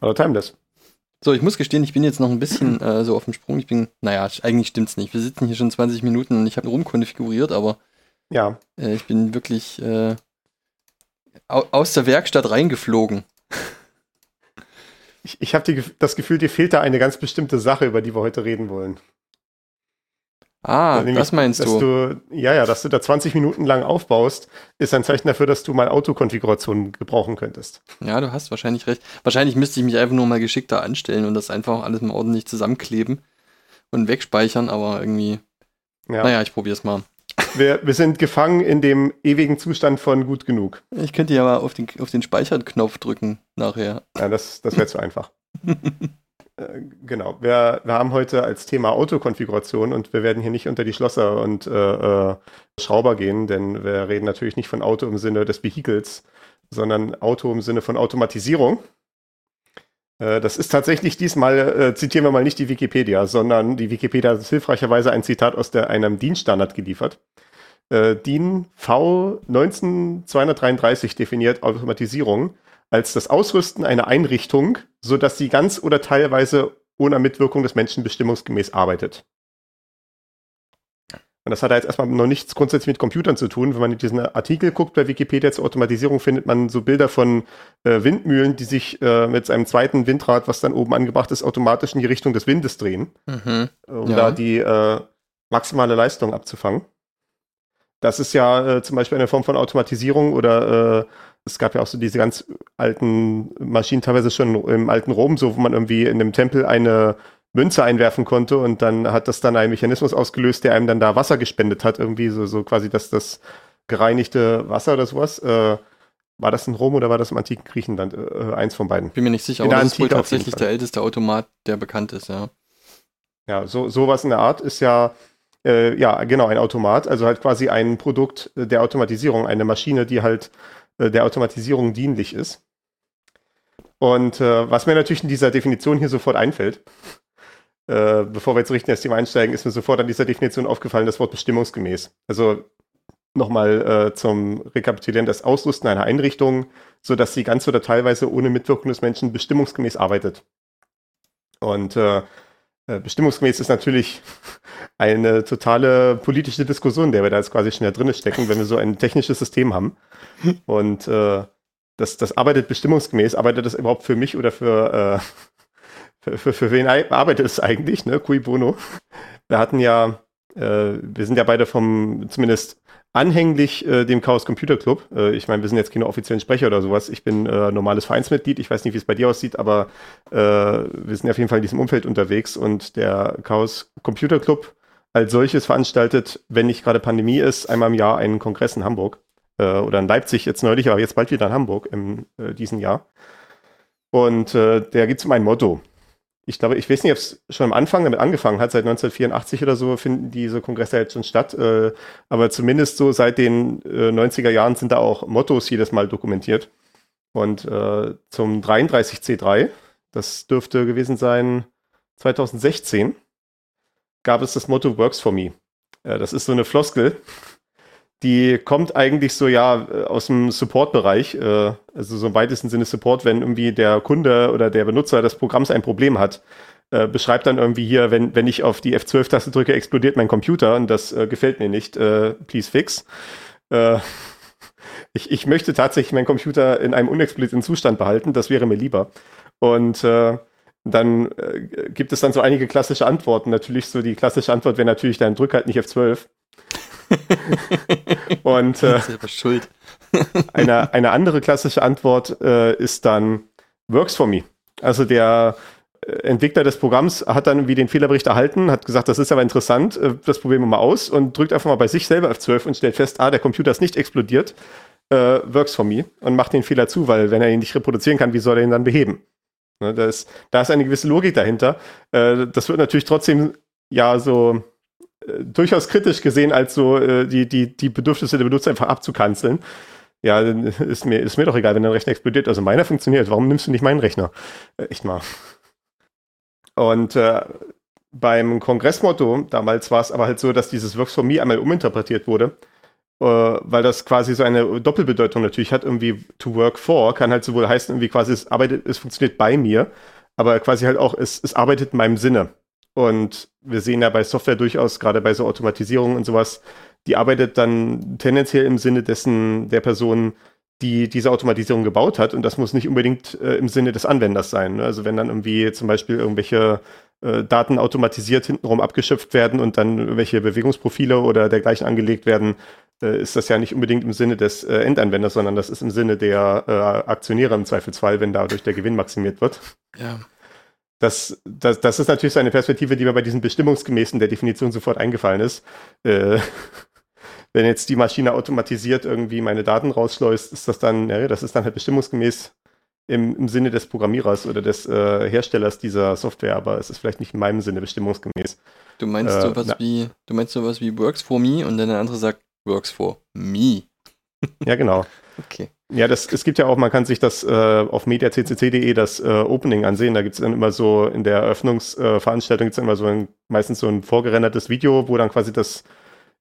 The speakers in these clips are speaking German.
Hallo Timeless. So, ich muss gestehen, ich bin jetzt noch ein bisschen äh, so auf dem Sprung. Ich bin, naja, eigentlich stimmt's nicht. Wir sitzen hier schon 20 Minuten und ich habe rumkonfiguriert, aber Ja, äh, ich bin wirklich äh, au aus der Werkstatt reingeflogen. ich, ich habe das Gefühl, dir fehlt da eine ganz bestimmte Sache, über die wir heute reden wollen. Ah, Nämlich, das meinst dass du. du. Ja, ja, dass du da 20 Minuten lang aufbaust, ist ein Zeichen dafür, dass du mal Autokonfiguration gebrauchen könntest. Ja, du hast wahrscheinlich recht. Wahrscheinlich müsste ich mich einfach nur mal geschickter anstellen und das einfach alles mal ordentlich zusammenkleben und wegspeichern, aber irgendwie, Ja. naja, ich probier's mal. Wir, wir sind gefangen in dem ewigen Zustand von gut genug. Ich könnte ja mal auf den, auf den Speichern-Knopf drücken nachher. Ja, das, das wäre zu einfach. Äh, Genau, wir, wir haben heute als Thema Autokonfiguration und wir werden hier nicht unter die Schlosser und äh, äh, Schrauber gehen, denn wir reden natürlich nicht von Auto im Sinne des Vehikels, sondern Auto im Sinne von Automatisierung. Äh, das ist tatsächlich diesmal, zitieren wir mal nicht die Wikipedia, sondern die Wikipedia hat hilfreicherweise ein Zitat aus der, einem DIN-Standard geliefert. DIN V 19233 definiert Automatisierung als das Ausrüsten einer Einrichtung, sodass sie ganz oder teilweise ohne Mitwirkung des Menschen bestimmungsgemäß arbeitet. Und das hat jetzt erstmal noch nichts grundsätzlich mit Computern zu tun. Wenn man in diesen Artikel guckt bei Wikipedia zur Automatisierung, findet man so Bilder von äh, Windmühlen, die sich äh, mit einem zweiten Windrad, was dann oben angebracht ist, automatisch in die Richtung des Windes drehen, Mhm. um Ja. da die äh, maximale Leistung abzufangen. Das ist ja äh, zum Beispiel eine Form von Automatisierung oder äh, es gab ja auch so diese ganz alten Maschinen, teilweise schon im alten Rom, so wo man irgendwie in einem Tempel eine Münze einwerfen konnte und dann hat das dann einen Mechanismus ausgelöst, der einem dann da Wasser gespendet hat, irgendwie so, so quasi das, das gereinigte Wasser oder sowas. Äh, war das in Rom oder war das im antiken Griechenland? Äh, eins von beiden. Bin mir nicht sicher, In aber das ist wohl tatsächlich der älteste Automat, der bekannt ist, ja. Ja, so sowas in der Art ist ja, äh, ja, genau, ein Automat, also halt quasi ein Produkt äh, der Automatisierung, eine Maschine, die halt äh, der Automatisierung dienlich ist. Und äh, was mir natürlich in dieser Definition hier sofort einfällt, äh, bevor wir jetzt richtig in das Thema einsteigen, ist mir sofort an dieser Definition aufgefallen, das Wort bestimmungsgemäß. Also nochmal äh, zum Rekapitulieren, das Ausrüsten einer Einrichtung, sodass sie ganz oder teilweise ohne Mitwirkung des Menschen bestimmungsgemäß arbeitet. Und äh, äh, Bestimmungsgemäß ist natürlich eine totale politische Diskussion, der wir da jetzt quasi schon drin stecken, wenn wir so ein technisches System haben. Und äh, das, das arbeitet bestimmungsgemäß. Arbeitet das überhaupt für mich oder für, äh, für, für, für wen ei- arbeitet es eigentlich? Ne? Cui bono. Wir hatten ja, äh, wir sind ja beide vom, zumindest anhänglich äh, dem Chaos Computer Club. Äh, ich meine, wir sind jetzt keine offiziellen Sprecher oder sowas. Ich bin äh, normales Vereinsmitglied. Ich weiß nicht, wie es bei dir aussieht, aber äh, wir sind auf jeden Fall in diesem Umfeld unterwegs und der Chaos Computer Club als solches veranstaltet, wenn nicht gerade Pandemie ist, einmal im Jahr einen Kongress in Hamburg äh, oder in Leipzig jetzt neulich, aber jetzt bald wieder in Hamburg im äh, diesem Jahr. Und der gibt es um ein Motto. Ich glaube, ich weiß nicht, ob es schon am Anfang damit angefangen hat, seit 1984 oder so finden diese Kongresse jetzt schon statt. Äh, aber zumindest so seit den äh, 90er Jahren sind da auch Mottos jedes Mal dokumentiert. Und äh, zum 33C3, das dürfte gewesen sein 2016, gab es das Motto Works for Me. Äh, das ist so eine Floskel, die kommt eigentlich so ja äh, aus dem Support-Bereich, äh, also so im weitesten Sinne Support, wenn irgendwie der Kunde oder der Benutzer des Programms ein Problem hat, äh, beschreibt dann irgendwie hier, wenn, wenn ich auf die F12-Taste drücke, explodiert mein Computer und das äh, gefällt mir nicht, äh, please fix. Äh, ich, ich möchte tatsächlich meinen Computer in einem unexplodierten Zustand behalten, das wäre mir lieber. Und dann gibt es dann so einige klassische Antworten. Natürlich so die klassische Antwort wäre natürlich, dann drück halt nicht F12. Und äh, schuld. eine, eine andere klassische Antwort äh, ist dann Works for me. Also der äh, Entwickler des Programms hat dann wie den Fehlerbericht erhalten, hat gesagt, das ist aber interessant, äh, das probieren wir mal aus und drückt einfach mal bei sich selber F12 und stellt fest, ah, der Computer ist nicht explodiert, äh, works for me und macht den Fehler zu, weil wenn er ihn nicht reproduzieren kann, wie soll er ihn dann beheben? Ne, da, ist, da ist eine gewisse Logik dahinter. Äh, das wird natürlich trotzdem ja so durchaus kritisch gesehen, als so äh, die, die, die Bedürfnisse der Benutzer einfach abzukanzeln. Ja, ist mir, ist mir doch egal, wenn dein Rechner explodiert. Also meiner funktioniert. Warum nimmst du nicht meinen Rechner? Äh, echt mal. Und äh, beim Kongressmotto, damals war es aber halt so, dass dieses Works for Me einmal uminterpretiert wurde, äh, weil das quasi so eine Doppelbedeutung natürlich hat. Irgendwie to work for kann halt sowohl heißen, irgendwie quasi es arbeitet, es funktioniert bei mir, aber quasi halt auch, es, es arbeitet in meinem Sinne. Und wir sehen ja bei Software durchaus, gerade bei so Automatisierung und sowas, die arbeitet dann tendenziell im Sinne dessen der Person, die diese Automatisierung gebaut hat. Und das muss nicht unbedingt äh, im Sinne des Anwenders sein. Ne? Also wenn dann irgendwie zum Beispiel irgendwelche äh, Daten automatisiert hintenrum abgeschöpft werden und dann irgendwelche Bewegungsprofile oder dergleichen angelegt werden, äh, ist das ja nicht unbedingt im Sinne des äh, Endanwenders, sondern das ist im Sinne der äh, Aktionäre im Zweifelsfall, wenn dadurch der Gewinn maximiert wird. Ja. Das, das, das ist natürlich so eine Perspektive, die mir bei diesen bestimmungsgemäßen der Definition sofort eingefallen ist. Äh, wenn jetzt die Maschine automatisiert irgendwie meine Daten rausschleust, ist das dann, ja, das ist dann halt bestimmungsgemäß im, im Sinne des Programmierers oder des äh, Herstellers dieser Software, aber es ist vielleicht nicht in meinem Sinne bestimmungsgemäß. Du meinst Äh, sowas na. wie, du meinst sowas wie works for me und dann der andere sagt works for me. Ja, genau. Okay. Ja, das, es gibt ja auch, man kann sich das äh, auf mediaccc.de das äh, Opening ansehen. Da gibt es dann immer so in der Eröffnungsveranstaltung gibt es immer so ein, meistens so ein vorgerendertes Video, wo dann quasi das,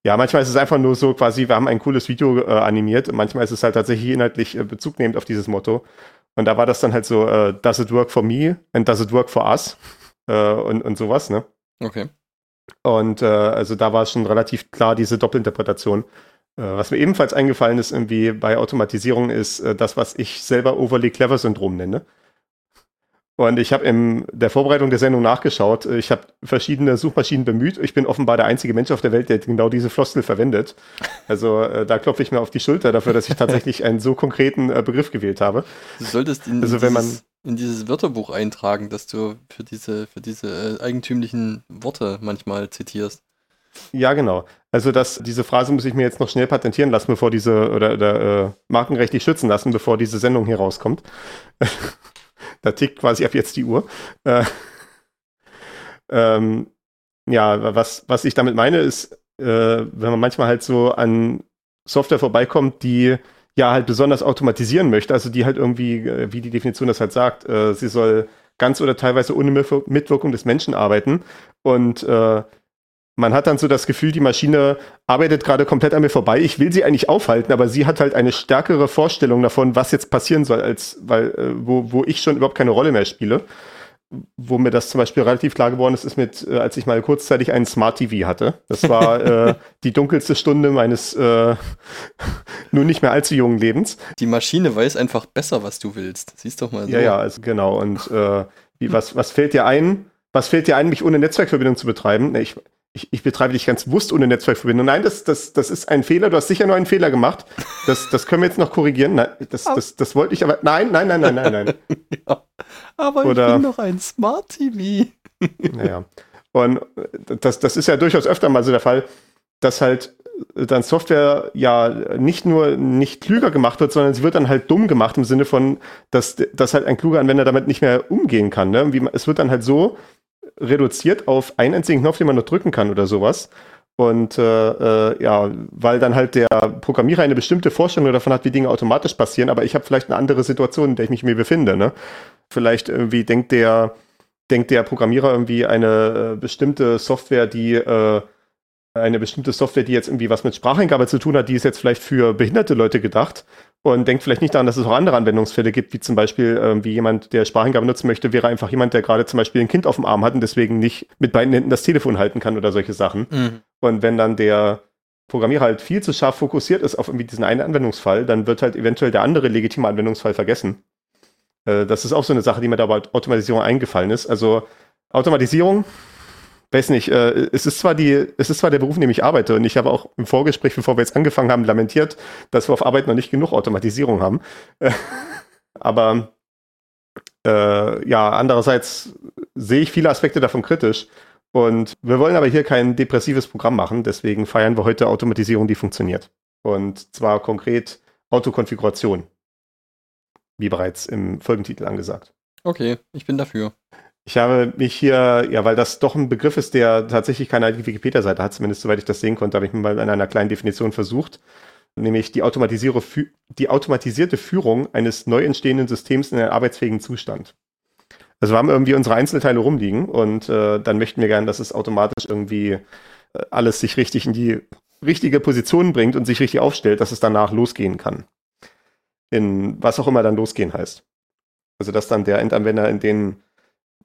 ja, manchmal ist es einfach nur so quasi, wir haben ein cooles Video äh, animiert manchmal ist es halt tatsächlich inhaltlich äh, Bezug nehmend auf dieses Motto. Und da war das dann halt so, äh, does it work for me and does it work for us? Äh, und, und sowas, ne? Okay. Und äh, also da war es schon relativ klar, diese Doppelinterpretation. Äh, was mir ebenfalls eingefallen ist, irgendwie bei Automatisierung, ist äh, das, was ich selber Overly Clever Syndrom nenne. Und ich habe in der Vorbereitung der Sendung nachgeschaut. Äh, Ich habe verschiedene Suchmaschinen bemüht. Ich bin offenbar der einzige Mensch auf der Welt, der genau diese Floskel verwendet. Also äh, da klopfe ich mir auf die Schulter dafür, dass ich tatsächlich einen so konkreten äh, Begriff gewählt habe. Du solltest in, Also wenn man- dieses, in dieses Wörterbuch eintragen, dass du für diese, für diese äh, eigentümlichen Worte manchmal zitierst. Ja, genau. Also das, diese Phrase muss ich mir jetzt noch schnell patentieren lassen, bevor diese, oder, oder äh, markenrechtlich schützen lassen, bevor diese Sendung hier rauskommt. da tickt quasi ab jetzt die Uhr. Äh, ähm, ja, was, was ich damit meine, ist, äh, wenn man manchmal halt so an Software vorbeikommt, die ja halt besonders automatisieren möchte, also die halt irgendwie, äh, wie die Definition das halt sagt, äh, sie soll ganz oder teilweise ohne Mitwir- Mitwirkung des Menschen arbeiten und äh, man hat dann so das Gefühl, die Maschine arbeitet gerade komplett an mir vorbei. Ich will sie eigentlich aufhalten, aber sie hat halt eine stärkere Vorstellung davon, was jetzt passieren soll, als weil, äh, wo, wo ich schon überhaupt keine Rolle mehr spiele. Wo mir das zum Beispiel relativ klar geworden ist, ist mit, äh, als ich mal kurzzeitig einen Smart TV hatte. Das war äh, die dunkelste Stunde meines äh, nun nicht mehr allzu jungen Lebens. Die Maschine weiß einfach besser, was du willst. Siehst doch mal so. Ja, ja, also genau. Und äh, wie, was, was fällt dir ein? Was fällt dir ein, mich ohne Netzwerkverbindung zu betreiben? Ich, ich, ich betreibe dich ganz bewusst ohne Netzwerkverbindung. Nein, das, das, das ist ein Fehler. Du hast sicher nur einen Fehler gemacht. Das, das können wir jetzt noch korrigieren. Nein, das, das, das wollte ich aber. Nein, nein, nein, nein, nein, nein. Aber Oder- ich bin doch ein Smart TV. Naja. Und das, das ist ja durchaus öfter mal so der Fall, dass halt dann Software ja nicht nur nicht klüger gemacht wird, sondern sie wird dann halt dumm gemacht im Sinne von, dass, dass halt ein kluger Anwender damit nicht mehr umgehen kann. Ne? Wie, es wird dann halt so reduziert auf einen einzigen Knopf, den man noch drücken kann oder sowas. Und äh, äh, ja, weil dann halt der Programmierer eine bestimmte Vorstellung davon hat, wie Dinge automatisch passieren, aber ich habe vielleicht eine andere Situation, in der ich mich mir befinde. Ne? Vielleicht irgendwie denkt der, denkt der Programmierer irgendwie eine äh, bestimmte Software, die äh, eine bestimmte Software, die jetzt irgendwie was mit Spracheingabe zu tun hat, die ist jetzt vielleicht für behinderte Leute gedacht und denkt vielleicht nicht daran, dass es auch andere Anwendungsfälle gibt, wie zum Beispiel irgendwie jemand, der Spracheingabe nutzen möchte, wäre einfach jemand, der gerade zum Beispiel ein Kind auf dem Arm hat und deswegen nicht mit beiden Händen das Telefon halten kann oder solche Sachen. Mhm. Und wenn dann der Programmierer halt viel zu scharf fokussiert ist auf irgendwie diesen einen Anwendungsfall, dann wird halt eventuell der andere legitime Anwendungsfall vergessen. Äh, das ist auch so eine Sache, die mir da bei Automatisierung eingefallen ist. Also Automatisierung, weiß nicht, äh, es ist zwar die, es ist zwar der Beruf, in dem ich arbeite und ich habe auch im Vorgespräch, bevor wir jetzt angefangen haben, lamentiert, dass wir auf Arbeit noch nicht genug Automatisierung haben. Aber äh, ja, andererseits sehe ich viele Aspekte davon kritisch. Und wir wollen aber hier kein depressives Programm machen, deswegen feiern wir heute Automatisierung, die funktioniert. Und zwar konkret Autokonfiguration, wie bereits im Folgentitel angesagt. Okay, ich bin dafür. Ich habe mich hier, ja, weil das doch ein Begriff ist, der tatsächlich keine Wikipedia-Seite hat, zumindest soweit ich das sehen konnte, habe ich mir mal in einer kleinen Definition versucht, nämlich die, die automatisierte Führung eines neu entstehenden Systems in einen arbeitsfähigen Zustand. Also wir haben irgendwie unsere Einzelteile rumliegen und äh, dann möchten wir gerne, dass es automatisch irgendwie äh, alles sich richtig in die richtige Position bringt und sich richtig aufstellt, dass es danach losgehen kann. In was auch immer dann losgehen heißt. Also dass dann der Endanwender in den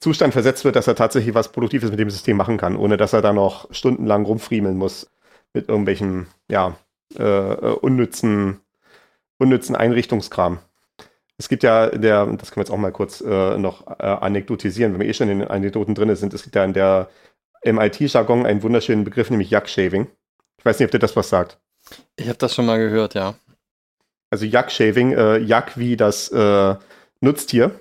Zustand versetzt wird, dass er tatsächlich was Produktives mit dem System machen kann, ohne dass er da noch stundenlang rumfriemeln muss mit irgendwelchen, ja, äh, äh, unnützen, unnützen Einrichtungskram. Es gibt ja in der, das können wir jetzt auch mal kurz äh, noch äh, anekdotisieren, wenn wir eh schon in den Anekdoten drin sind, es gibt ja in der im IT-Jargon einen wunderschönen Begriff, nämlich Jack-Shaving. Ich weiß nicht, ob dir das was sagt. Ich habe das schon mal gehört, ja. Also Jack-Shaving, äh, Jack wie das äh, Nutztier.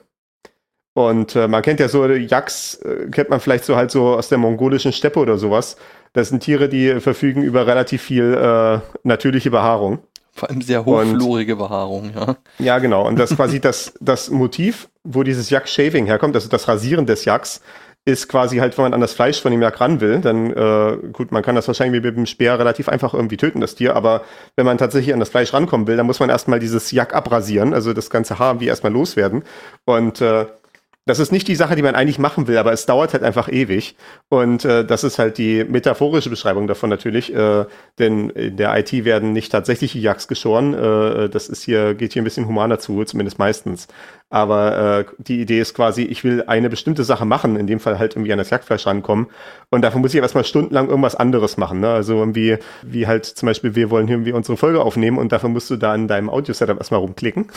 Und äh, man kennt ja so Yaks, äh, kennt man vielleicht so halt so aus der mongolischen Steppe oder sowas. Das sind Tiere, die verfügen über relativ viel äh, natürliche Behaarung. Vor allem sehr hochflorige Behaarung, ja. Ja, genau. Und das quasi das, das Motiv, wo dieses Yak-Shaving herkommt, also das Rasieren des Yaks, ist quasi halt, wenn man an das Fleisch von dem Yak ran will, dann, äh, gut, man kann das wahrscheinlich mit dem Speer relativ einfach irgendwie töten, das Tier, aber wenn man tatsächlich an das Fleisch rankommen will, dann muss man erstmal dieses Yak abrasieren, also das ganze Haar wie erstmal loswerden. Und äh, das ist nicht die Sache, die man eigentlich machen will, aber es dauert halt einfach ewig. Und äh, das ist halt die metaphorische Beschreibung davon natürlich. Äh, denn in der IT werden nicht tatsächliche Yaks geschoren. Äh, das ist hier, geht hier ein bisschen humaner zu, zumindest meistens. Aber äh, die Idee ist quasi, ich will eine bestimmte Sache machen, in dem Fall halt irgendwie an das Jagdfleisch rankommen. Und dafür muss ich erstmal stundenlang irgendwas anderes machen. Ne? Also irgendwie, wie halt zum Beispiel, wir wollen hier irgendwie unsere Folge aufnehmen und dafür musst du da in deinem Audio-Setup erstmal rumklicken.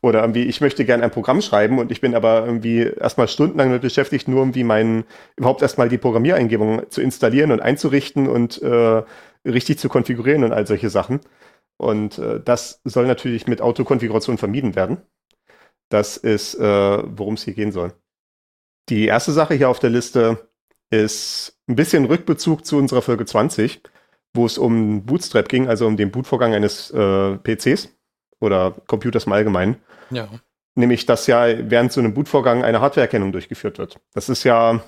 Oder irgendwie, ich möchte gerne ein Programm schreiben und ich bin aber irgendwie erstmal stundenlang damit beschäftigt, nur irgendwie meinen, überhaupt erstmal die Programmiereingebung zu installieren und einzurichten und äh, richtig zu konfigurieren und all solche Sachen. Und äh, das soll natürlich mit Autokonfiguration vermieden werden. Das ist, äh, worum es hier gehen soll. Die erste Sache hier auf der Liste ist ein bisschen Rückbezug zu unserer Folge 20, wo es um Bootstrap ging, also um den Bootvorgang eines äh, PCs oder Computers im Allgemeinen. Ja. Nämlich, dass ja während so einem Bootvorgang eine Hardwareerkennung durchgeführt wird. Das ist ja,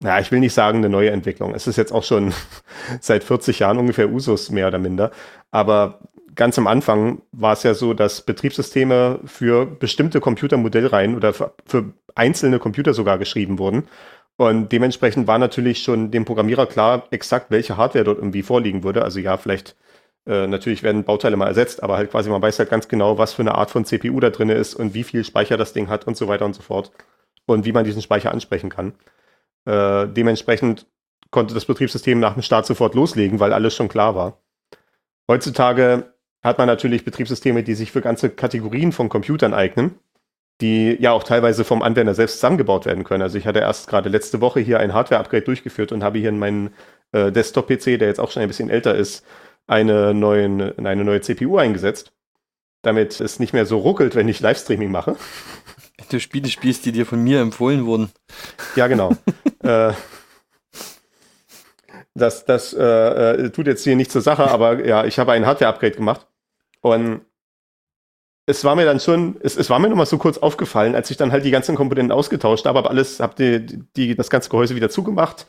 naja, ich will nicht sagen eine neue Entwicklung. Es ist jetzt auch schon seit 40 Jahren ungefähr Usus, mehr oder minder. Aber ganz am Anfang war es ja so, dass Betriebssysteme für bestimmte Computermodellreihen oder für, für einzelne Computer sogar geschrieben wurden. Und dementsprechend war natürlich schon dem Programmierer klar, exakt welche Hardware dort irgendwie vorliegen würde. Also ja, vielleicht äh, natürlich werden Bauteile mal ersetzt, aber halt quasi man weiß halt ganz genau, was für eine Art von CPU da drin ist und wie viel Speicher das Ding hat und so weiter und so fort. Und wie man diesen Speicher ansprechen kann. Äh, dementsprechend konnte das Betriebssystem nach dem Start sofort loslegen, weil alles schon klar war. Heutzutage hat man natürlich Betriebssysteme, die sich für ganze Kategorien von Computern eignen, die ja auch teilweise vom Anwender selbst zusammengebaut werden können. Also ich hatte erst gerade letzte Woche hier ein Hardware-Upgrade durchgeführt und habe hier in meinen äh, Desktop-PC, der jetzt auch schon ein bisschen älter ist, eine, neuen, eine neue CPU eingesetzt, damit es nicht mehr so ruckelt, wenn ich Livestreaming mache. Du Spiele spielst, die dir von mir empfohlen wurden. Ja, genau. äh, das das äh, äh, tut jetzt hier nicht zur Sache, aber ja, ich habe ein Hardware-Upgrade gemacht. Und es war mir dann schon, es, es war mir nochmal so kurz aufgefallen, als ich dann halt die ganzen Komponenten ausgetauscht habe, aber alles, habe die, die, das ganze Gehäuse wieder zugemacht,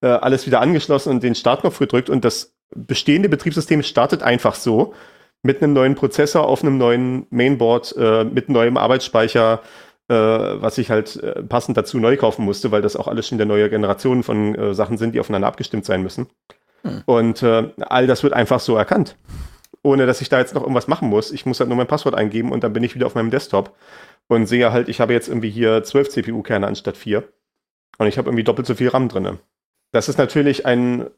äh, alles wieder angeschlossen und den Startknopf gedrückt und das bestehende Betriebssystem startet einfach so mit einem neuen Prozessor auf einem neuen Mainboard, äh, mit neuem Arbeitsspeicher, äh, was ich halt äh, passend dazu neu kaufen musste, weil das auch alles schon der neue Generation von äh, Sachen sind, die aufeinander abgestimmt sein müssen. Hm. Und äh, all das wird einfach so erkannt. Ohne dass ich da jetzt noch irgendwas machen muss. Ich muss halt nur mein Passwort eingeben und dann bin ich wieder auf meinem Desktop und sehe halt, ich habe jetzt irgendwie hier 12 CPU-Kerne anstatt 4. Und ich habe irgendwie doppelt so viel RAM drin. Das ist natürlich ein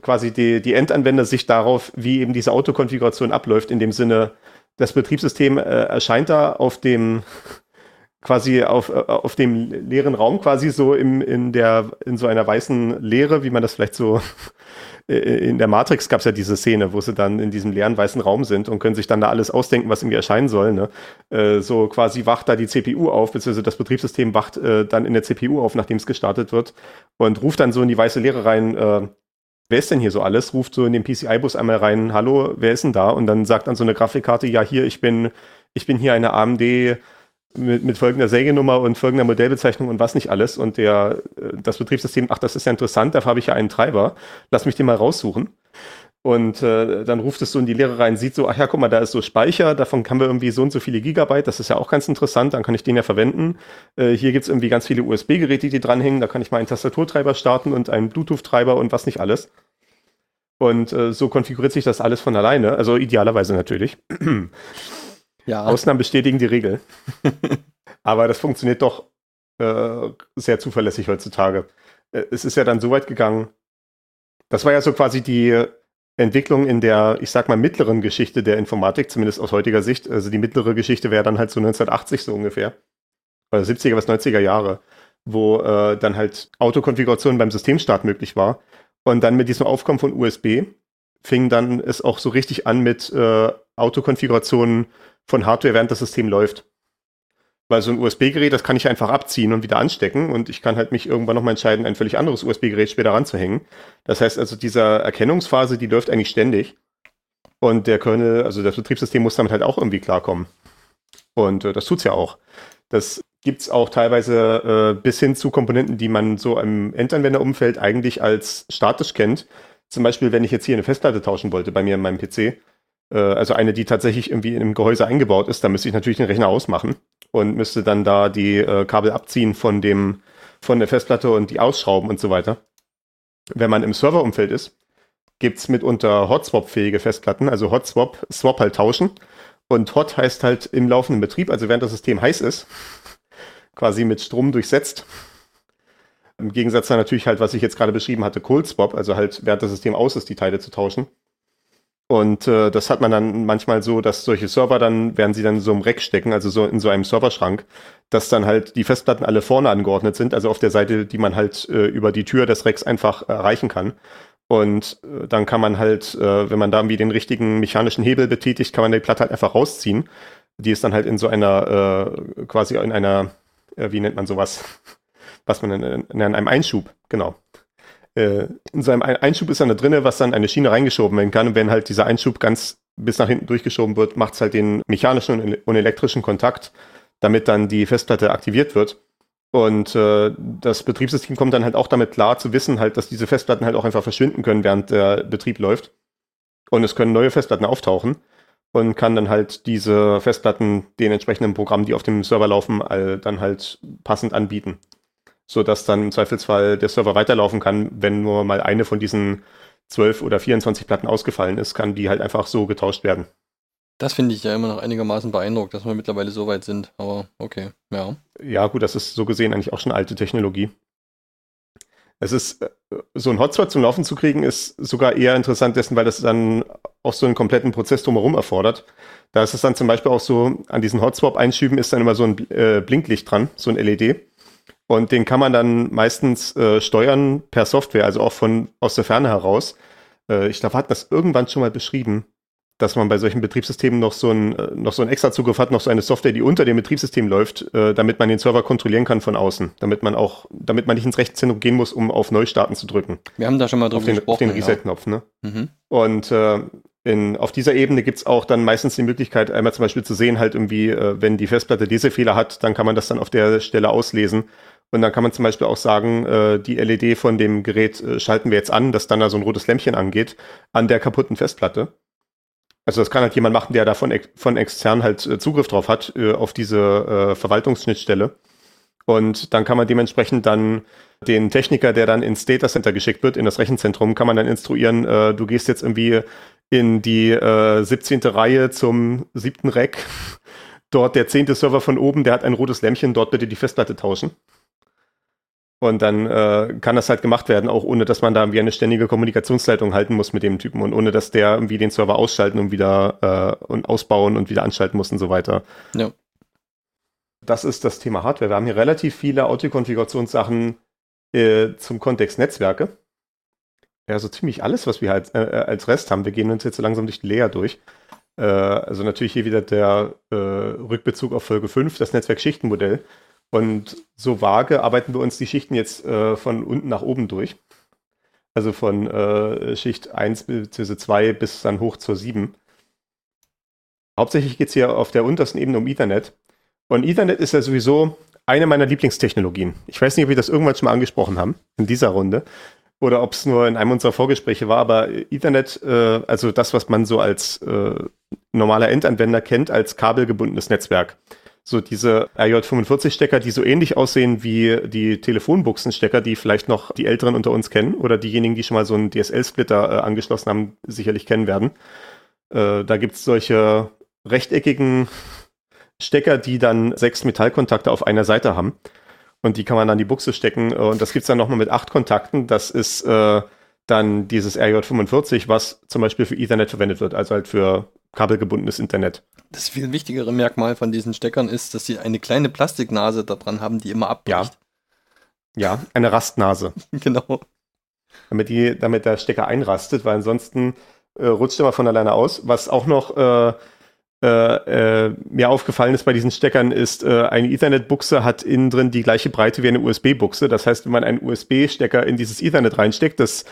quasi die, die Endanwendersicht darauf, wie eben diese Autokonfiguration abläuft, in dem Sinne, das Betriebssystem äh, erscheint da auf dem quasi auf, äh, auf dem leeren Raum quasi so im, in der in so einer weißen Leere, wie man das vielleicht so äh, in der Matrix gab es ja diese Szene, wo sie dann in diesem leeren weißen Raum sind und können sich dann da alles ausdenken, was irgendwie erscheinen soll. Ne? Äh, so quasi wacht da die CPU auf, beziehungsweise das Betriebssystem wacht äh, dann in der CPU auf, nachdem es gestartet wird und ruft dann so in die weiße Leere rein, äh, wer ist denn hier so alles? Ruft so in den PCI-Bus einmal rein, hallo, wer ist denn da? Und dann sagt dann so eine Grafikkarte, ja, hier, ich bin, ich bin hier eine AMD mit, mit folgender Seriennummer und folgender Modellbezeichnung und was nicht alles. Und der, äh, das Betriebssystem, ach, das ist ja interessant, dafür habe ich ja einen Treiber, lass mich den mal raussuchen. Und äh, dann ruft es so in die Lehre rein, sieht so, ach ja, guck mal, da ist so Speicher, davon haben wir irgendwie so und so viele Gigabyte, das ist ja auch ganz interessant, dann kann ich den ja verwenden. Äh, hier gibt's irgendwie ganz viele USB-Geräte, die dranhängen, da kann ich mal einen Tastaturtreiber starten und einen Bluetooth-Treiber und was nicht alles. Und äh, so konfiguriert sich das alles von alleine, also idealerweise natürlich. Ja. Ausnahmen bestätigen die Regel. Aber das funktioniert doch äh, sehr zuverlässig heutzutage. Äh, es ist ja dann so weit gegangen, das war ja so quasi die Entwicklung in der, ich sag mal, mittleren Geschichte der Informatik, zumindest aus heutiger Sicht. Also die mittlere Geschichte wäre dann halt so 1980 so ungefähr. Oder 70er bis 90er Jahre, wo äh, dann halt Autokonfiguration beim Systemstart möglich war. Und dann mit diesem Aufkommen von USB fing dann es auch so richtig an mit äh, Autokonfigurationen von Hardware, während das System läuft. Weil so ein USB-Gerät, das kann ich einfach abziehen und wieder anstecken und ich kann halt mich irgendwann nochmal entscheiden, ein völlig anderes USB-Gerät später ranzuhängen. Das heißt also, diese Erkennungsphase, die läuft eigentlich ständig. Und der Kernel, also das Betriebssystem muss damit halt auch irgendwie klarkommen. Und äh, das tut's ja auch. Das gibt's auch teilweise äh, bis hin zu Komponenten, die man so im Endanwenderumfeld eigentlich als statisch kennt. Zum Beispiel, wenn ich jetzt hier eine Festplatte tauschen wollte bei mir in meinem PC, äh, also eine, die tatsächlich irgendwie einem Gehäuse eingebaut ist, dann müsste ich natürlich den Rechner ausmachen und müsste dann da die äh, Kabel abziehen von dem, von der Festplatte und die ausschrauben und so weiter. Wenn man im Serverumfeld ist, gibt's mitunter Hot-Swap-fähige Festplatten, also Hot-Swap, Swap halt tauschen. Und Hot heißt halt im laufenden Betrieb, also während das System heiß ist, quasi mit Strom durchsetzt. Im Gegensatz dann natürlich halt, was ich jetzt gerade beschrieben hatte, Cold Swap, also halt während das System aus ist, die Teile zu tauschen. Und äh, das hat man dann manchmal so, dass solche Server dann, werden sie dann so im Rack stecken, also so in so einem Serverschrank, dass dann halt die Festplatten alle vorne angeordnet sind, also auf der Seite, die man halt äh, über die Tür des Racks einfach erreichen kann. Und äh, dann kann man halt, äh, wenn man da irgendwie den richtigen mechanischen Hebel betätigt, kann man die Platte halt einfach rausziehen. Die ist dann halt in so einer, äh, quasi in einer, äh, wie nennt man sowas, was man in, in einem Einschub, genau äh, in seinem Einschub ist dann da drinne, was dann eine Schiene reingeschoben werden kann. Und wenn halt dieser Einschub ganz bis nach hinten durchgeschoben wird, macht es halt den mechanischen und elektrischen Kontakt, damit dann die Festplatte aktiviert wird. Und äh, das Betriebssystem kommt dann halt auch damit klar zu wissen, halt, dass diese Festplatten halt auch einfach verschwinden können, während der Betrieb läuft. Und es können neue Festplatten auftauchen und kann dann halt diese Festplatten den entsprechenden Programmen, die auf dem Server laufen, all, dann halt passend anbieten so dass dann im Zweifelsfall der Server weiterlaufen kann, wenn nur mal eine von diesen 12 oder 24 Platten ausgefallen ist, kann die halt einfach so getauscht werden. Das finde ich ja immer noch einigermaßen beeindruckt, dass wir mittlerweile so weit sind, aber okay, ja. Ja, gut, das ist so gesehen eigentlich auch schon alte Technologie. Es ist, äh, so ein Hotspot zum Laufen zu kriegen, ist sogar eher interessant dessen, weil das dann auch so einen kompletten Prozess drumherum erfordert. Da ist es dann zum Beispiel auch so, an diesen Hotspot-Einschüben ist dann immer so ein äh, Blinklicht dran, so ein LED. Und den kann man dann meistens äh, steuern per Software, also auch von aus der Ferne heraus. Äh, ich glaube, wir hatten das irgendwann schon mal beschrieben, dass man bei solchen Betriebssystemen noch so ein äh, noch so einen extra Zugriff hat, noch so eine Software, die unter dem Betriebssystem läuft, äh, damit man den Server kontrollieren kann von außen, damit man auch, damit man nicht ins Rechenzentrum gehen muss, um auf Neustarten zu drücken. Wir haben da schon mal drüber auf den, gesprochen. Auf den Reset-Knopf, ne? Mhm. Und äh, in, auf dieser Ebene gibt's auch dann meistens die Möglichkeit, einmal zum Beispiel zu sehen, halt irgendwie, äh, wenn die Festplatte diese Fehler hat, dann kann man das dann auf der Stelle auslesen und dann kann man zum Beispiel auch sagen, äh, die LED von dem Gerät äh, schalten wir jetzt an, dass dann da so ein rotes Lämpchen angeht, an der kaputten Festplatte. Also das kann halt jemand machen, der da von, ex von extern halt äh, Zugriff drauf hat, äh, auf diese äh, Verwaltungsschnittstelle. Und dann kann man dementsprechend dann den Techniker, der dann ins Data Center geschickt wird, in das Rechenzentrum, kann man dann instruieren, äh, du gehst jetzt irgendwie in die äh, 17. Reihe zum siebten Rack. Dort der zehnte Server von oben, der hat ein rotes Lämpchen, dort bitte die Festplatte tauschen. Und dann äh, kann das halt gemacht werden, auch ohne dass man da wie eine ständige Kommunikationsleitung halten muss mit dem Typen und ohne dass der irgendwie den Server ausschalten und wieder äh, und ausbauen und wieder anschalten muss und so weiter. Ja. Das ist das Thema Hardware. Wir haben hier relativ viele Autokonfigurationssachen äh, zum Kontext Netzwerke. Ja, so ziemlich alles, was wir halt äh, als Rest haben. Wir gehen uns jetzt so langsam durch die Layer durch. Äh, also natürlich hier wieder der äh, Rückbezug auf Folge 5, das Netzwerkschichtenmodell. Und so vage arbeiten wir uns die Schichten jetzt äh, von unten nach oben durch. Also von äh, Schicht 1 bzw. 2 bis dann hoch zur 7. Hauptsächlich geht es hier auf der untersten Ebene um Ethernet. Und Ethernet ist ja sowieso eine meiner Lieblingstechnologien. Ich weiß nicht, ob wir das irgendwann schon mal angesprochen haben in dieser Runde oder ob es nur in einem unserer Vorgespräche war, aber Ethernet, äh, also das, was man so als äh, normaler Endanwender kennt, als kabelgebundenes Netzwerk. So diese RJ45-Stecker, die so ähnlich aussehen wie die Telefonbuchsenstecker, die vielleicht noch die Älteren unter uns kennen oder diejenigen, die schon mal so einen DSL-Splitter äh, angeschlossen haben, sicherlich kennen werden. Äh, da gibt es solche rechteckigen Stecker, die dann sechs Metallkontakte auf einer Seite haben. Und die kann man an die Buchse stecken. Und das gibt es dann nochmal mit acht Kontakten. Das ist äh, dann dieses RJ45, was zum Beispiel für Ethernet verwendet wird, also halt für kabelgebundenes Internet. Das viel wichtigere Merkmal von diesen Steckern ist, dass sie eine kleine Plastiknase da dran haben, die immer abbricht. Ja, ja eine Rastnase. genau. Damit, die, damit der Stecker einrastet, weil ansonsten äh, rutscht er mal von alleine aus. Was auch noch äh, äh, äh, mir aufgefallen ist bei diesen Steckern, ist, äh, eine Ethernet-Buchse hat innen drin die gleiche Breite wie eine USB-Buchse. Das heißt, wenn man einen USB-Stecker in dieses Ethernet reinsteckt, das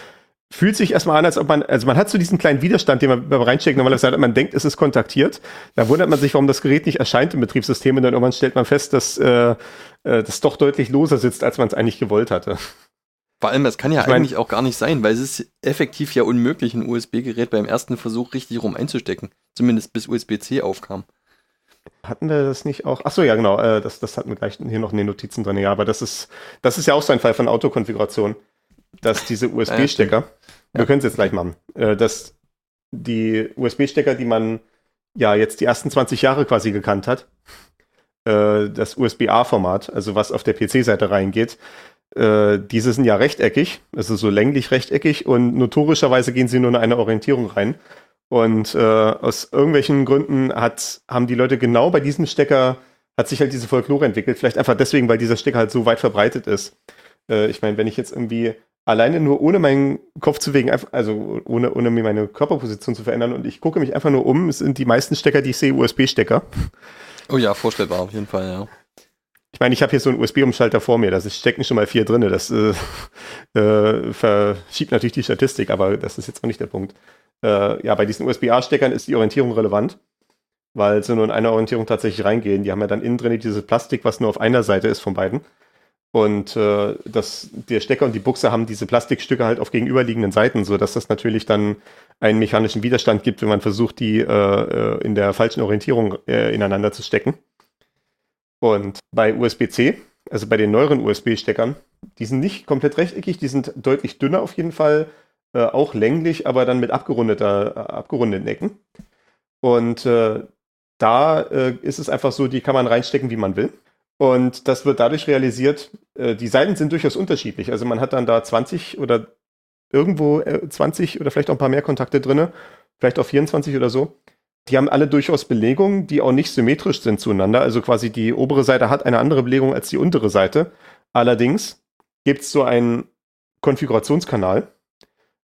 fühlt sich erstmal an, als ob man, also man hat so diesen kleinen Widerstand, den man beim Reinstecken normalerweise hat, man denkt, es ist kontaktiert. Da wundert man sich, warum das Gerät nicht erscheint im Betriebssystem und dann irgendwann stellt man fest, dass äh, äh das doch deutlich loser sitzt, als man es eigentlich gewollt hatte. Vor allem, das kann ja ich eigentlich auch gar nicht sein, weil es ist effektiv ja unmöglich, ein USB-Gerät beim ersten Versuch richtig rum einzustecken. Zumindest bis USB-C aufkam. Hatten wir das nicht auch? Achso, ja, genau. Äh, das, das hatten wir gleich hier noch in den Notizen drin. Ja, aber das ist, das ist ja auch so ein Fall von Autokonfiguration, dass diese USB-Stecker, wir können es jetzt gleich machen, äh, dass die USB-Stecker, die man ja jetzt die ersten 20 Jahre quasi gekannt hat, äh, das USB-A-Format, also was auf der PC-Seite reingeht, äh, diese sind ja rechteckig, also so länglich rechteckig und notorischerweise gehen sie nur in eine Orientierung rein. Und äh, aus irgendwelchen Gründen hat, haben die Leute genau bei diesem Stecker, hat sich halt diese Folklore entwickelt. Vielleicht einfach deswegen, weil dieser Stecker halt so weit verbreitet ist. Äh, ich meine, wenn ich jetzt irgendwie alleine nur ohne meinen Kopf zu wegen, also ohne, ohne mir meine Körperposition zu verändern und ich gucke mich einfach nur um, es sind die meisten Stecker, die ich sehe, USB-Stecker. Oh ja, vorstellbar auf jeden Fall, ja. Ich meine, ich habe hier so einen USB-Umschalter vor mir, da stecken schon mal vier drin. Das äh, äh, verschiebt natürlich die Statistik, aber das ist jetzt auch nicht der Punkt. Äh, ja, bei diesen USB-A-Steckern ist die Orientierung relevant, weil sie nur in einer Orientierung tatsächlich reingehen. Die haben ja dann innen drin dieses Plastik, was nur auf einer Seite ist von beiden. Und äh, das, der Stecker und die Buchse haben diese Plastikstücke halt auf gegenüberliegenden Seiten, sodass das natürlich dann einen mechanischen Widerstand gibt, wenn man versucht, die äh, äh in der falschen Orientierung äh, ineinander zu stecken. Und bei USB-C, also bei den neueren USB-Steckern, die sind nicht komplett rechteckig, die sind deutlich dünner auf jeden Fall, äh, auch länglich, aber dann mit abgerundeter, äh, abgerundeten Ecken. Und äh, da äh, ist es einfach so, die kann man reinstecken, wie man will. Und das wird dadurch realisiert, äh, die Seiten sind durchaus unterschiedlich. Also man hat dann da 20 oder irgendwo 20 äh, oder vielleicht auch ein paar mehr Kontakte drin, vielleicht auch 24 oder so. Die haben alle durchaus Belegungen, die auch nicht symmetrisch sind zueinander. Also quasi die obere Seite hat eine andere Belegung als die untere Seite. Allerdings gibt es so einen Konfigurationskanal.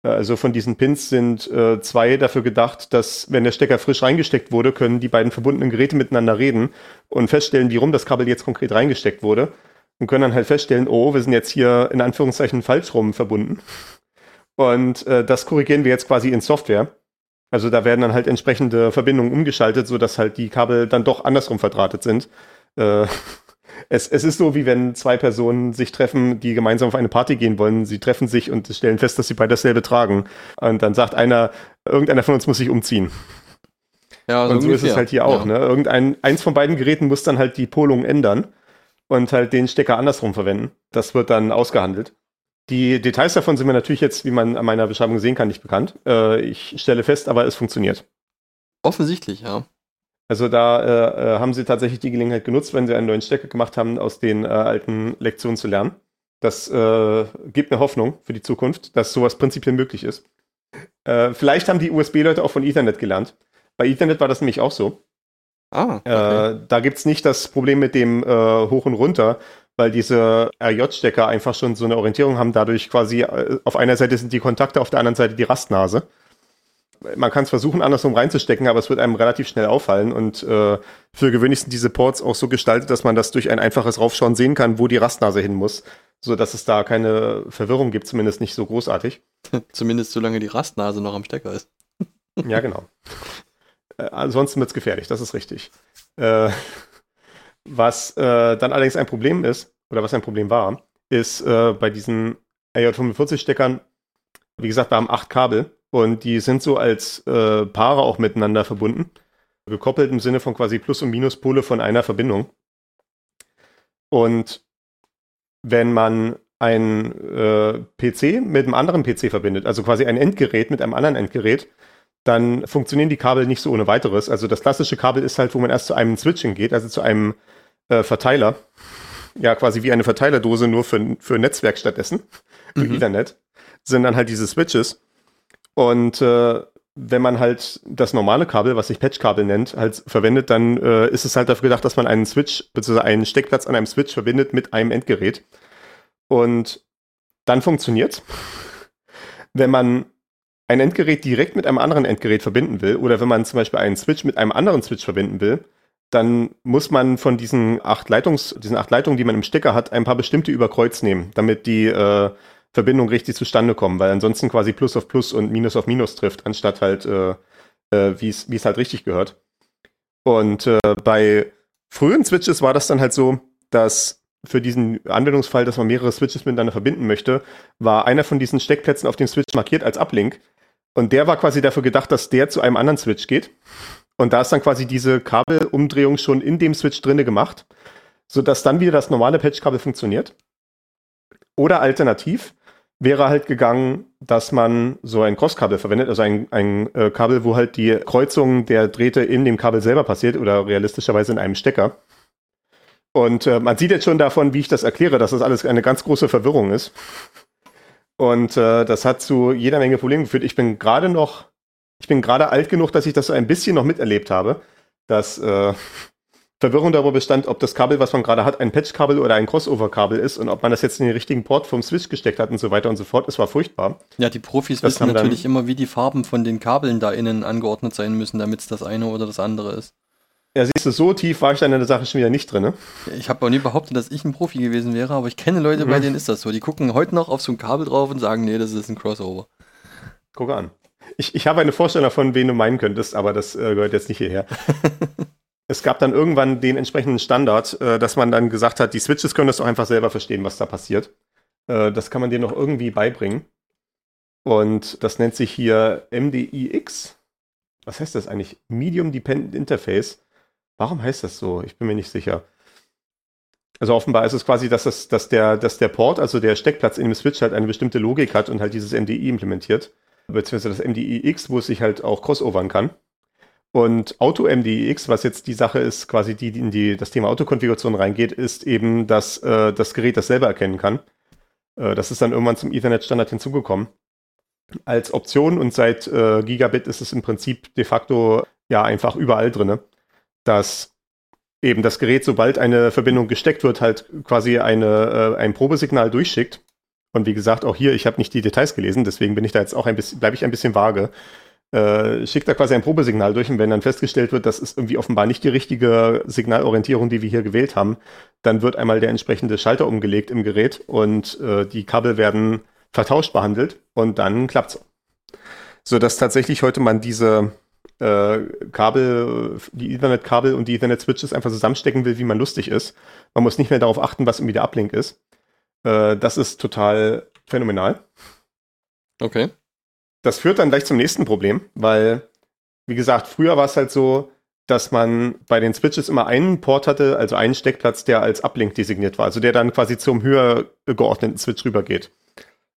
Also von diesen Pins sind äh, zwei dafür gedacht, dass wenn der Stecker frisch reingesteckt wurde, können die beiden verbundenen Geräte miteinander reden und feststellen, wie rum das Kabel jetzt konkret reingesteckt wurde. Und können dann halt feststellen, oh, wir sind jetzt hier in Anführungszeichen falsch rum verbunden. Und äh, das korrigieren wir jetzt quasi in Software. Also da werden dann halt entsprechende Verbindungen umgeschaltet, sodass halt die Kabel dann doch andersrum verdrahtet sind. Äh, es, es ist so, wie wenn zwei Personen sich treffen, die gemeinsam auf eine Party gehen wollen. Sie treffen sich und stellen fest, dass sie beide dasselbe tragen. Und dann sagt einer, irgendeiner von uns muss sich umziehen. Ja, so und so ungefähr. ist es halt hier auch. Ja. Ne? Irgendein, eins von beiden Geräten muss dann halt die Polung ändern und halt den Stecker andersrum verwenden. Das wird dann ausgehandelt. Die Details davon sind mir natürlich jetzt, wie man an meiner Beschreibung sehen kann, nicht bekannt. Äh, ich stelle fest, aber es funktioniert. Offensichtlich, ja. Also da äh, äh, haben sie tatsächlich die Gelegenheit genutzt, wenn sie einen neuen Stecker gemacht haben, aus den äh, alten Lektionen zu lernen. Das äh, gibt mir Hoffnung für die Zukunft, dass sowas prinzipiell möglich ist. Äh, vielleicht haben die USB-Leute auch von Ethernet gelernt. Bei Ethernet war das nämlich auch so. Ah, okay. da gibt es nicht das Problem mit dem Hoch und Runter, weil diese RJ-Stecker einfach schon so eine Orientierung haben, dadurch quasi äh, auf einer Seite sind die Kontakte, auf der anderen Seite die Rastnase. Man kann es versuchen, andersrum reinzustecken, aber es wird einem relativ schnell auffallen und äh, für gewöhnlich sind diese Ports auch so gestaltet, dass man das durch ein einfaches Raufschauen sehen kann, wo die Rastnase hin muss, so dass es da keine Verwirrung gibt, zumindest nicht so großartig. zumindest solange die Rastnase noch am Stecker ist. ja, genau. Äh, ansonsten wird es gefährlich, das ist richtig. Äh, Was äh, dann allerdings ein Problem ist, oder was ein Problem war, ist äh, bei diesen AJ45-Steckern, wie gesagt, wir haben acht Kabel und die sind so als äh, Paare auch miteinander verbunden. Gekoppelt im Sinne von quasi Plus- und Minuspole von einer Verbindung. Und wenn man ein äh, PC mit einem anderen PC verbindet, also quasi ein Endgerät mit einem anderen Endgerät, dann funktionieren die Kabel nicht so ohne weiteres. Also das klassische Kabel ist halt, wo man erst zu einem Switching geht, also zu einem äh, Verteiler. Ja, quasi wie eine Verteilerdose, nur für, für Netzwerk stattdessen, für mhm. Ethernet, sind dann halt diese Switches. Und äh, wenn man halt das normale Kabel, was sich Patchkabel nennt, halt verwendet, dann äh, ist es halt dafür gedacht, dass man einen Switch, beziehungsweise einen Steckplatz an einem Switch verbindet mit einem Endgerät. Und dann funktioniert's. Wenn man ein Endgerät direkt mit einem anderen Endgerät verbinden will, oder wenn man zum Beispiel einen Switch mit einem anderen Switch verbinden will, dann muss man von diesen acht Leitungs, diesen acht Leitungen, die man im Stecker hat, ein paar bestimmte über Kreuz nehmen, damit die äh, Verbindung richtig zustande kommen, weil ansonsten quasi Plus auf Plus und Minus auf Minus trifft, anstatt halt, äh, äh, wie es halt richtig gehört. Und äh, bei frühen Switches war das dann halt so, dass für diesen Anwendungsfall, dass man mehrere Switches miteinander verbinden möchte, war einer von diesen Steckplätzen auf dem Switch markiert als Ablink. Und der war quasi dafür gedacht, dass der zu einem anderen Switch geht. Und da ist dann quasi diese Kabelumdrehung schon in dem Switch drinne gemacht, sodass dann wieder das normale Patchkabel funktioniert. Oder alternativ, wäre halt gegangen, dass man so ein Crosskabel verwendet, also ein, ein äh, Kabel, wo halt die Kreuzung der Drähte in dem Kabel selber passiert oder realistischerweise in einem Stecker. Und äh, man sieht jetzt schon davon, wie ich das erkläre, dass das alles eine ganz große Verwirrung ist. Und äh, das hat zu jeder Menge Problemen geführt. Ich bin gerade noch, ich bin gerade alt genug, dass ich das so ein bisschen noch miterlebt habe, dass äh, Verwirrung darüber bestand, ob das Kabel, was man gerade hat, ein Patchkabel oder ein Crossover-Kabel ist und ob man das jetzt in den richtigen Port vom Switch gesteckt hat und so weiter und so fort. Es war furchtbar. Ja, die Profis das wissen natürlich immer, wie die Farben von den Kabeln da innen angeordnet sein müssen, damit es das eine oder das andere ist. Ja, siehst du, so tief war ich dann in der Sache schon wieder nicht drin. Ne? Ich habe auch nie behauptet, dass ich ein Profi gewesen wäre, aber ich kenne Leute, mhm. bei denen ist das so. Die gucken heute noch auf so ein Kabel drauf und sagen, nee, das ist ein Crossover. Guck an. Ich, ich habe eine Vorstellung davon, wen du meinen könntest, aber das äh, gehört jetzt nicht hierher. es gab dann irgendwann den entsprechenden Standard, äh, dass man dann gesagt hat, die Switches können das doch einfach selber verstehen, was da passiert. Äh, das kann man denen noch irgendwie beibringen. Und das nennt sich hier MDIX. Was heißt das eigentlich? Medium Dependent Interface. Warum heißt das so? Ich bin mir nicht sicher. Also offenbar ist es quasi, dass, das, dass, der, dass der Port, also der Steckplatz in dem Switch halt eine bestimmte Logik hat und halt dieses MDI implementiert. Beziehungsweise das MDIX, wo es sich halt auch crossovern kann. Und AutoMDX, was jetzt die Sache ist, quasi die, die in die, das Thema Autokonfiguration reingeht, ist eben, dass äh, das Gerät das selber erkennen kann. Äh, das ist dann irgendwann zum Ethernet-Standard hinzugekommen. Als Option und seit äh, Gigabit ist es im Prinzip de facto ja einfach überall drin, dass eben das Gerät, sobald eine Verbindung gesteckt wird, halt quasi eine, äh, ein Probesignal durchschickt. Und wie gesagt, auch hier, ich habe nicht die Details gelesen, deswegen bin ich da jetzt auch ein bisschen, bleibe ich ein bisschen vage äh, schickt da quasi ein Probesignal durch und wenn dann festgestellt wird, das ist irgendwie offenbar nicht die richtige Signalorientierung, die wir hier gewählt haben, dann wird einmal der entsprechende Schalter umgelegt im Gerät und äh, die Kabel werden vertauscht behandelt und dann klappt's. So dass tatsächlich heute man diese äh, Kabel, die Ethernet-Kabel und die Ethernet-Switches einfach zusammenstecken will, wie man lustig ist. Man muss nicht mehr darauf achten, was irgendwie der Uplink ist. Äh, das ist total phänomenal. Okay. Das führt dann gleich zum nächsten Problem, weil, wie gesagt, früher war es halt so, dass man bei den Switches immer einen Port hatte, also einen Steckplatz, der als Uplink designiert war, also der dann quasi zum höher geordneten Switch rübergeht.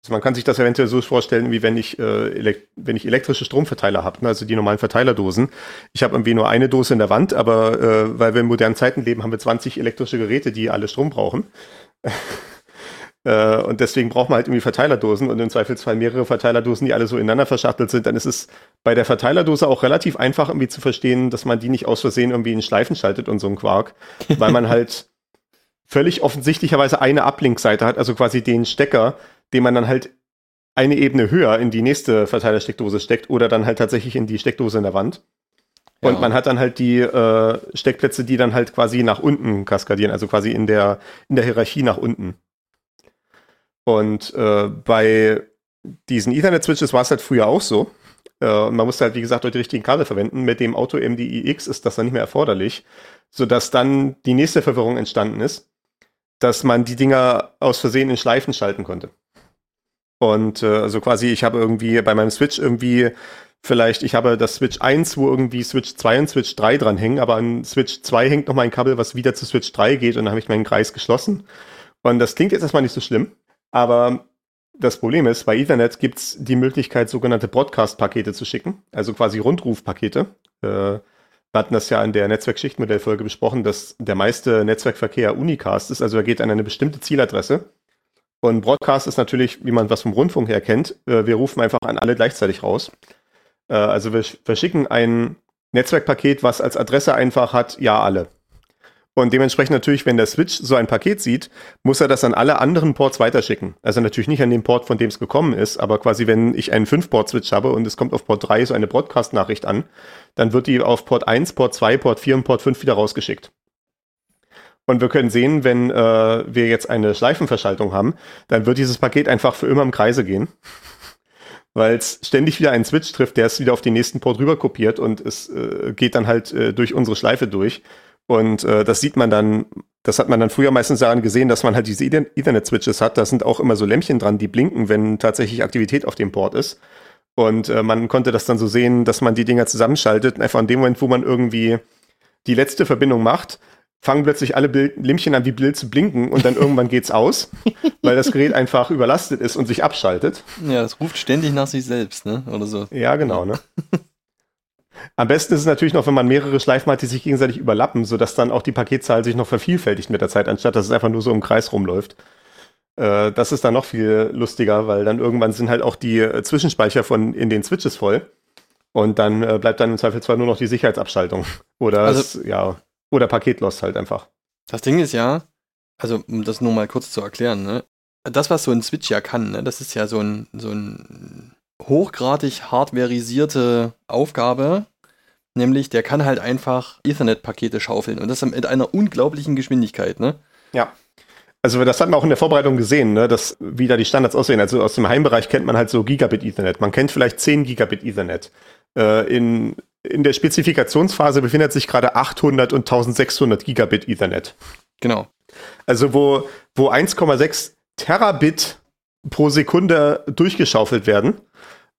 Also man kann sich das eventuell so vorstellen, wie wenn ich, äh, wenn ich elektrische Stromverteiler habe, ne? also die normalen Verteilerdosen. Ich habe irgendwie nur eine Dose in der Wand, aber äh, weil wir in modernen Zeiten leben, haben wir 20 elektrische Geräte, die alle Strom brauchen. Äh, und deswegen braucht man halt irgendwie Verteilerdosen und im Zweifelsfall mehrere Verteilerdosen, die alle so ineinander verschachtelt sind. Dann ist es bei der Verteilerdose auch relativ einfach irgendwie zu verstehen, dass man die nicht aus Versehen irgendwie in Schleifen schaltet und so ein Quark, weil man halt völlig offensichtlicherweise eine Uplink-Seite hat, also quasi den Stecker, den man dann halt eine Ebene höher in die nächste Verteilersteckdose steckt oder dann halt tatsächlich in die Steckdose in der Wand. Ja. Und man hat dann halt die äh, Steckplätze, die dann halt quasi nach unten kaskadieren, also quasi in der, in der Hierarchie nach unten. Und äh, bei diesen Ethernet-Switches war es halt früher auch so, Äh, man muss halt, wie gesagt, die richtigen Kabel verwenden. Mit dem Auto MDI-X ist das dann nicht mehr erforderlich, sodass dann die nächste Verwirrung entstanden ist, dass man die Dinger aus Versehen in Schleifen schalten konnte. Und äh, also quasi, ich habe irgendwie bei meinem Switch irgendwie vielleicht, ich habe das Switch 1, wo irgendwie Switch 2 und Switch 3 dran hängen, aber an Switch 2 hängt noch mal ein Kabel, was wieder zu Switch 3 geht und dann habe ich meinen Kreis geschlossen. Und das klingt jetzt erstmal nicht so schlimm, aber das Problem ist, bei Ethernet gibt es die Möglichkeit, sogenannte Broadcast-Pakete zu schicken, also quasi Rundrufpakete. Äh, wir hatten das ja in der Netzwerkschichtmodellfolge besprochen, dass der meiste Netzwerkverkehr Unicast ist, also er geht an eine bestimmte Zieladresse. Und Broadcast ist natürlich, wie man was vom Rundfunk her kennt, äh, wir rufen einfach an alle gleichzeitig raus. Äh, also wir verschicken ein Netzwerkpaket, was als Adresse einfach hat, ja alle. Und dementsprechend natürlich, wenn der Switch so ein Paket sieht, muss er das an alle anderen Ports weiterschicken. Also natürlich nicht an den Port, von dem es gekommen ist, aber quasi, wenn ich einen 5-Port-Switch habe und es kommt auf Port 3 so eine Broadcast-Nachricht an, dann wird die auf Port 1, Port 2, Port 4 und Port 5 wieder rausgeschickt. Und wir können sehen, wenn äh, wir jetzt eine Schleifenverschaltung haben, dann wird dieses Paket einfach für immer im Kreise gehen. Weil es ständig wieder einen Switch trifft, der es wieder auf den nächsten Port rüber kopiert und es äh, geht dann halt äh, durch unsere Schleife durch. Und äh, das sieht man dann, das hat man dann früher meistens daran gesehen, dass man halt diese Ethernet-Switches hat. Da sind auch immer so Lämpchen dran, die blinken, wenn tatsächlich Aktivität auf dem Port ist. Und äh, man konnte das dann so sehen, dass man die Dinger zusammenschaltet. Und einfach in dem Moment, wo man irgendwie die letzte Verbindung macht, fangen plötzlich alle Bild Lämpchen an wie Bild zu blinken und dann irgendwann geht's aus, weil das Gerät einfach überlastet ist und sich abschaltet. Ja, das ruft ständig nach sich selbst, ne? Oder so. Ja, genau, ne? Am besten ist es natürlich noch, wenn man mehrere Schleifen hat, die sich gegenseitig überlappen, sodass dann auch die Paketzahl sich noch vervielfältigt mit der Zeit, anstatt dass es einfach nur so im Kreis rumläuft. Äh, das ist dann noch viel lustiger, weil dann irgendwann sind halt auch die äh, Zwischenspeicher von in den Switches voll. Und dann äh, bleibt dann im Zweifelsfall nur noch die Sicherheitsabschaltung. Oder also, es, ja, oder Paketlost halt einfach. Das Ding ist ja, also um das nur mal kurz zu erklären, ne? Das, was so ein Switch ja kann, ne, das ist ja so ein, so ein hochgradig hardwareisierte Aufgabe, nämlich der kann halt einfach Ethernet-Pakete schaufeln und das mit einer unglaublichen Geschwindigkeit, ne? Ja. Also das hat man auch in der Vorbereitung gesehen, ne, dass wie da die Standards aussehen. Also aus dem Heimbereich kennt man halt so Gigabit Ethernet. Man kennt vielleicht 10 Gigabit Ethernet. Äh, in, in der Spezifikationsphase befindet sich gerade 800 und 1600 Gigabit Ethernet. Genau. Also wo, wo 1,6 Terabit pro Sekunde durchgeschaufelt werden.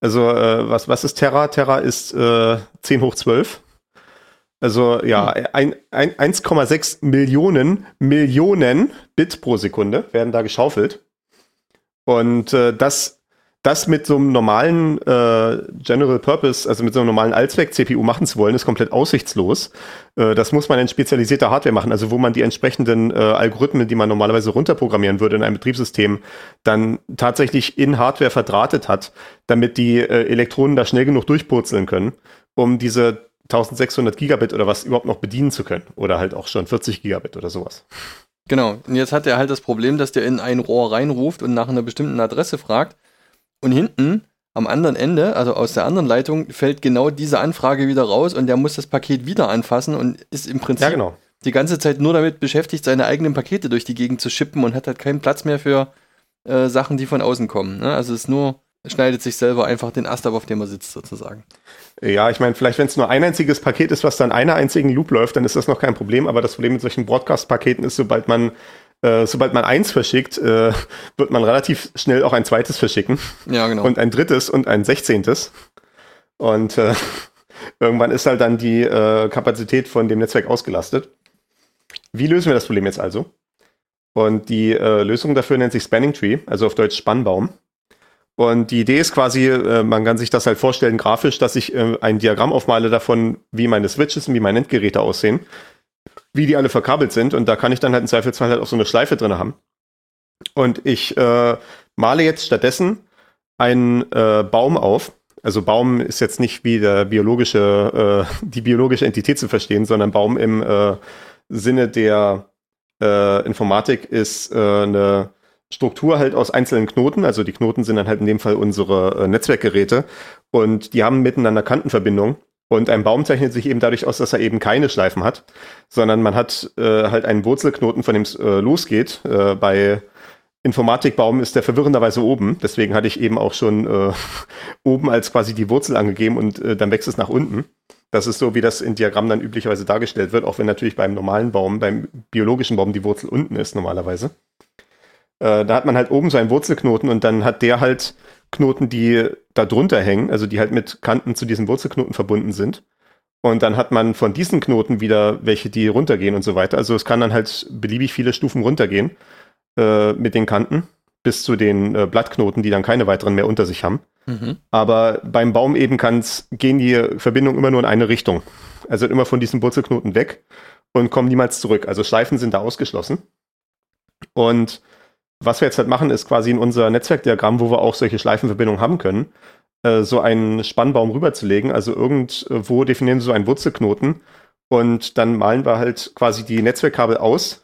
Also äh, was, was ist Terra? Terra ist äh, 10 hoch 12. Also ja, hm. 1,6 Millionen Millionen Bit pro Sekunde werden da geschaufelt. Und äh, das das mit so einem normalen äh, General Purpose, also mit so einem normalen Allzweck-CPU machen zu wollen, ist komplett aussichtslos. Äh, das muss man in spezialisierter Hardware machen, also wo man die entsprechenden äh, Algorithmen, die man normalerweise runterprogrammieren würde in einem Betriebssystem, dann tatsächlich in Hardware verdrahtet hat, damit die äh, Elektronen da schnell genug durchpurzeln können, um diese 1600 Gigabit oder was überhaupt noch bedienen zu können. Oder halt auch schon 40 Gigabit oder sowas. Genau. Und jetzt hat er halt das Problem, dass der in ein Rohr reinruft und nach einer bestimmten Adresse fragt und hinten am anderen Ende, also aus der anderen Leitung, fällt genau diese Anfrage wieder raus und der muss das Paket wieder anfassen und ist im Prinzip ja, genau. die ganze Zeit nur damit beschäftigt, seine eigenen Pakete durch die Gegend zu schippen und hat halt keinen Platz mehr für äh, Sachen, die von außen kommen. Ne? Also es ist nur, schneidet sich selber einfach den Ast ab, auf dem er sitzt, sozusagen. Ja, ich meine, vielleicht wenn es nur ein einziges Paket ist, was dann einer einzigen Loop läuft, dann ist das noch kein Problem, aber das Problem mit solchen Broadcast-Paketen ist, sobald man äh, sobald man eins verschickt, äh, wird man relativ schnell auch ein zweites verschicken. Ja, genau. Und ein drittes und ein sechzehntes. Und äh, irgendwann ist halt dann die äh, Kapazität von dem Netzwerk ausgelastet. Wie lösen wir das Problem jetzt also? Und die äh, Lösung dafür nennt sich Spanning Tree, also auf Deutsch Spannbaum. Und die Idee ist quasi, man kann sich das halt vorstellen grafisch, dass ich ein Diagramm aufmale davon, wie meine Switches und wie meine Endgeräte aussehen wie die alle verkabelt sind. Und da kann ich dann halt im Zweifelsfall halt auch so eine Schleife drin haben. Und ich äh, male jetzt stattdessen einen äh, Baum auf. Also Baum ist jetzt nicht wie der biologische, äh, die biologische Entität zu verstehen, sondern Baum im äh, Sinne der äh, Informatik ist äh, eine Struktur halt aus einzelnen Knoten. Also die Knoten sind dann halt in dem Fall unsere äh, Netzwerkgeräte und die haben miteinander Kantenverbindungen. Und ein Baum zeichnet sich eben dadurch aus, dass er eben keine Schleifen hat, sondern man hat äh, halt einen Wurzelknoten, von dem es äh, losgeht. Äh, bei Informatikbaum ist der verwirrenderweise oben. Deswegen hatte ich eben auch schon äh, oben als quasi die Wurzel angegeben und äh, dann wächst es nach unten. Das ist so, wie das in Diagrammen dann üblicherweise dargestellt wird, auch wenn natürlich beim normalen Baum, beim biologischen Baum die Wurzel unten ist normalerweise. Äh, da hat man halt oben so einen Wurzelknoten und dann hat der halt Knoten, die da drunter hängen, also die halt mit Kanten zu diesem Wurzelknoten verbunden sind. Und dann hat man von diesen Knoten wieder welche, die runtergehen und so weiter. Also es kann dann halt beliebig viele Stufen runtergehen äh, mit den Kanten bis zu den äh, Blattknoten, die dann keine weiteren mehr unter sich haben. Mhm. Aber beim Baum eben kann's, gehen die Verbindungen immer nur in eine Richtung. Also immer von diesem Wurzelknoten weg und kommen niemals zurück. Also Schleifen sind da ausgeschlossen. Und was wir jetzt halt machen, ist quasi in unser Netzwerkdiagramm, wo wir auch solche Schleifenverbindungen haben können, äh, so einen Spannbaum rüberzulegen. Also irgendwo definieren wir so einen Wurzelknoten und dann malen wir halt quasi die Netzwerkkabel aus,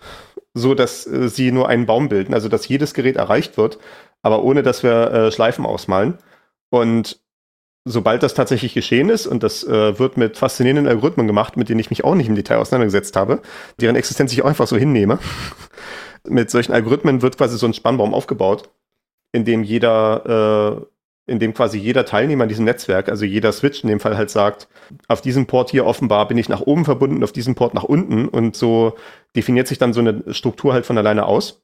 so dass äh, sie nur einen Baum bilden, also dass jedes Gerät erreicht wird, aber ohne dass wir äh, Schleifen ausmalen. Und sobald das tatsächlich geschehen ist, und das äh, wird mit faszinierenden Algorithmen gemacht, mit denen ich mich auch nicht im Detail auseinandergesetzt habe, deren Existenz ich auch einfach so hinnehme, mit solchen Algorithmen wird quasi so ein Spannbaum aufgebaut, in dem jeder, äh, in dem quasi jeder Teilnehmer in diesem Netzwerk, also jeder Switch in dem Fall halt sagt, auf diesem Port hier offenbar bin ich nach oben verbunden, auf diesem Port nach unten und so definiert sich dann so eine Struktur halt von alleine aus.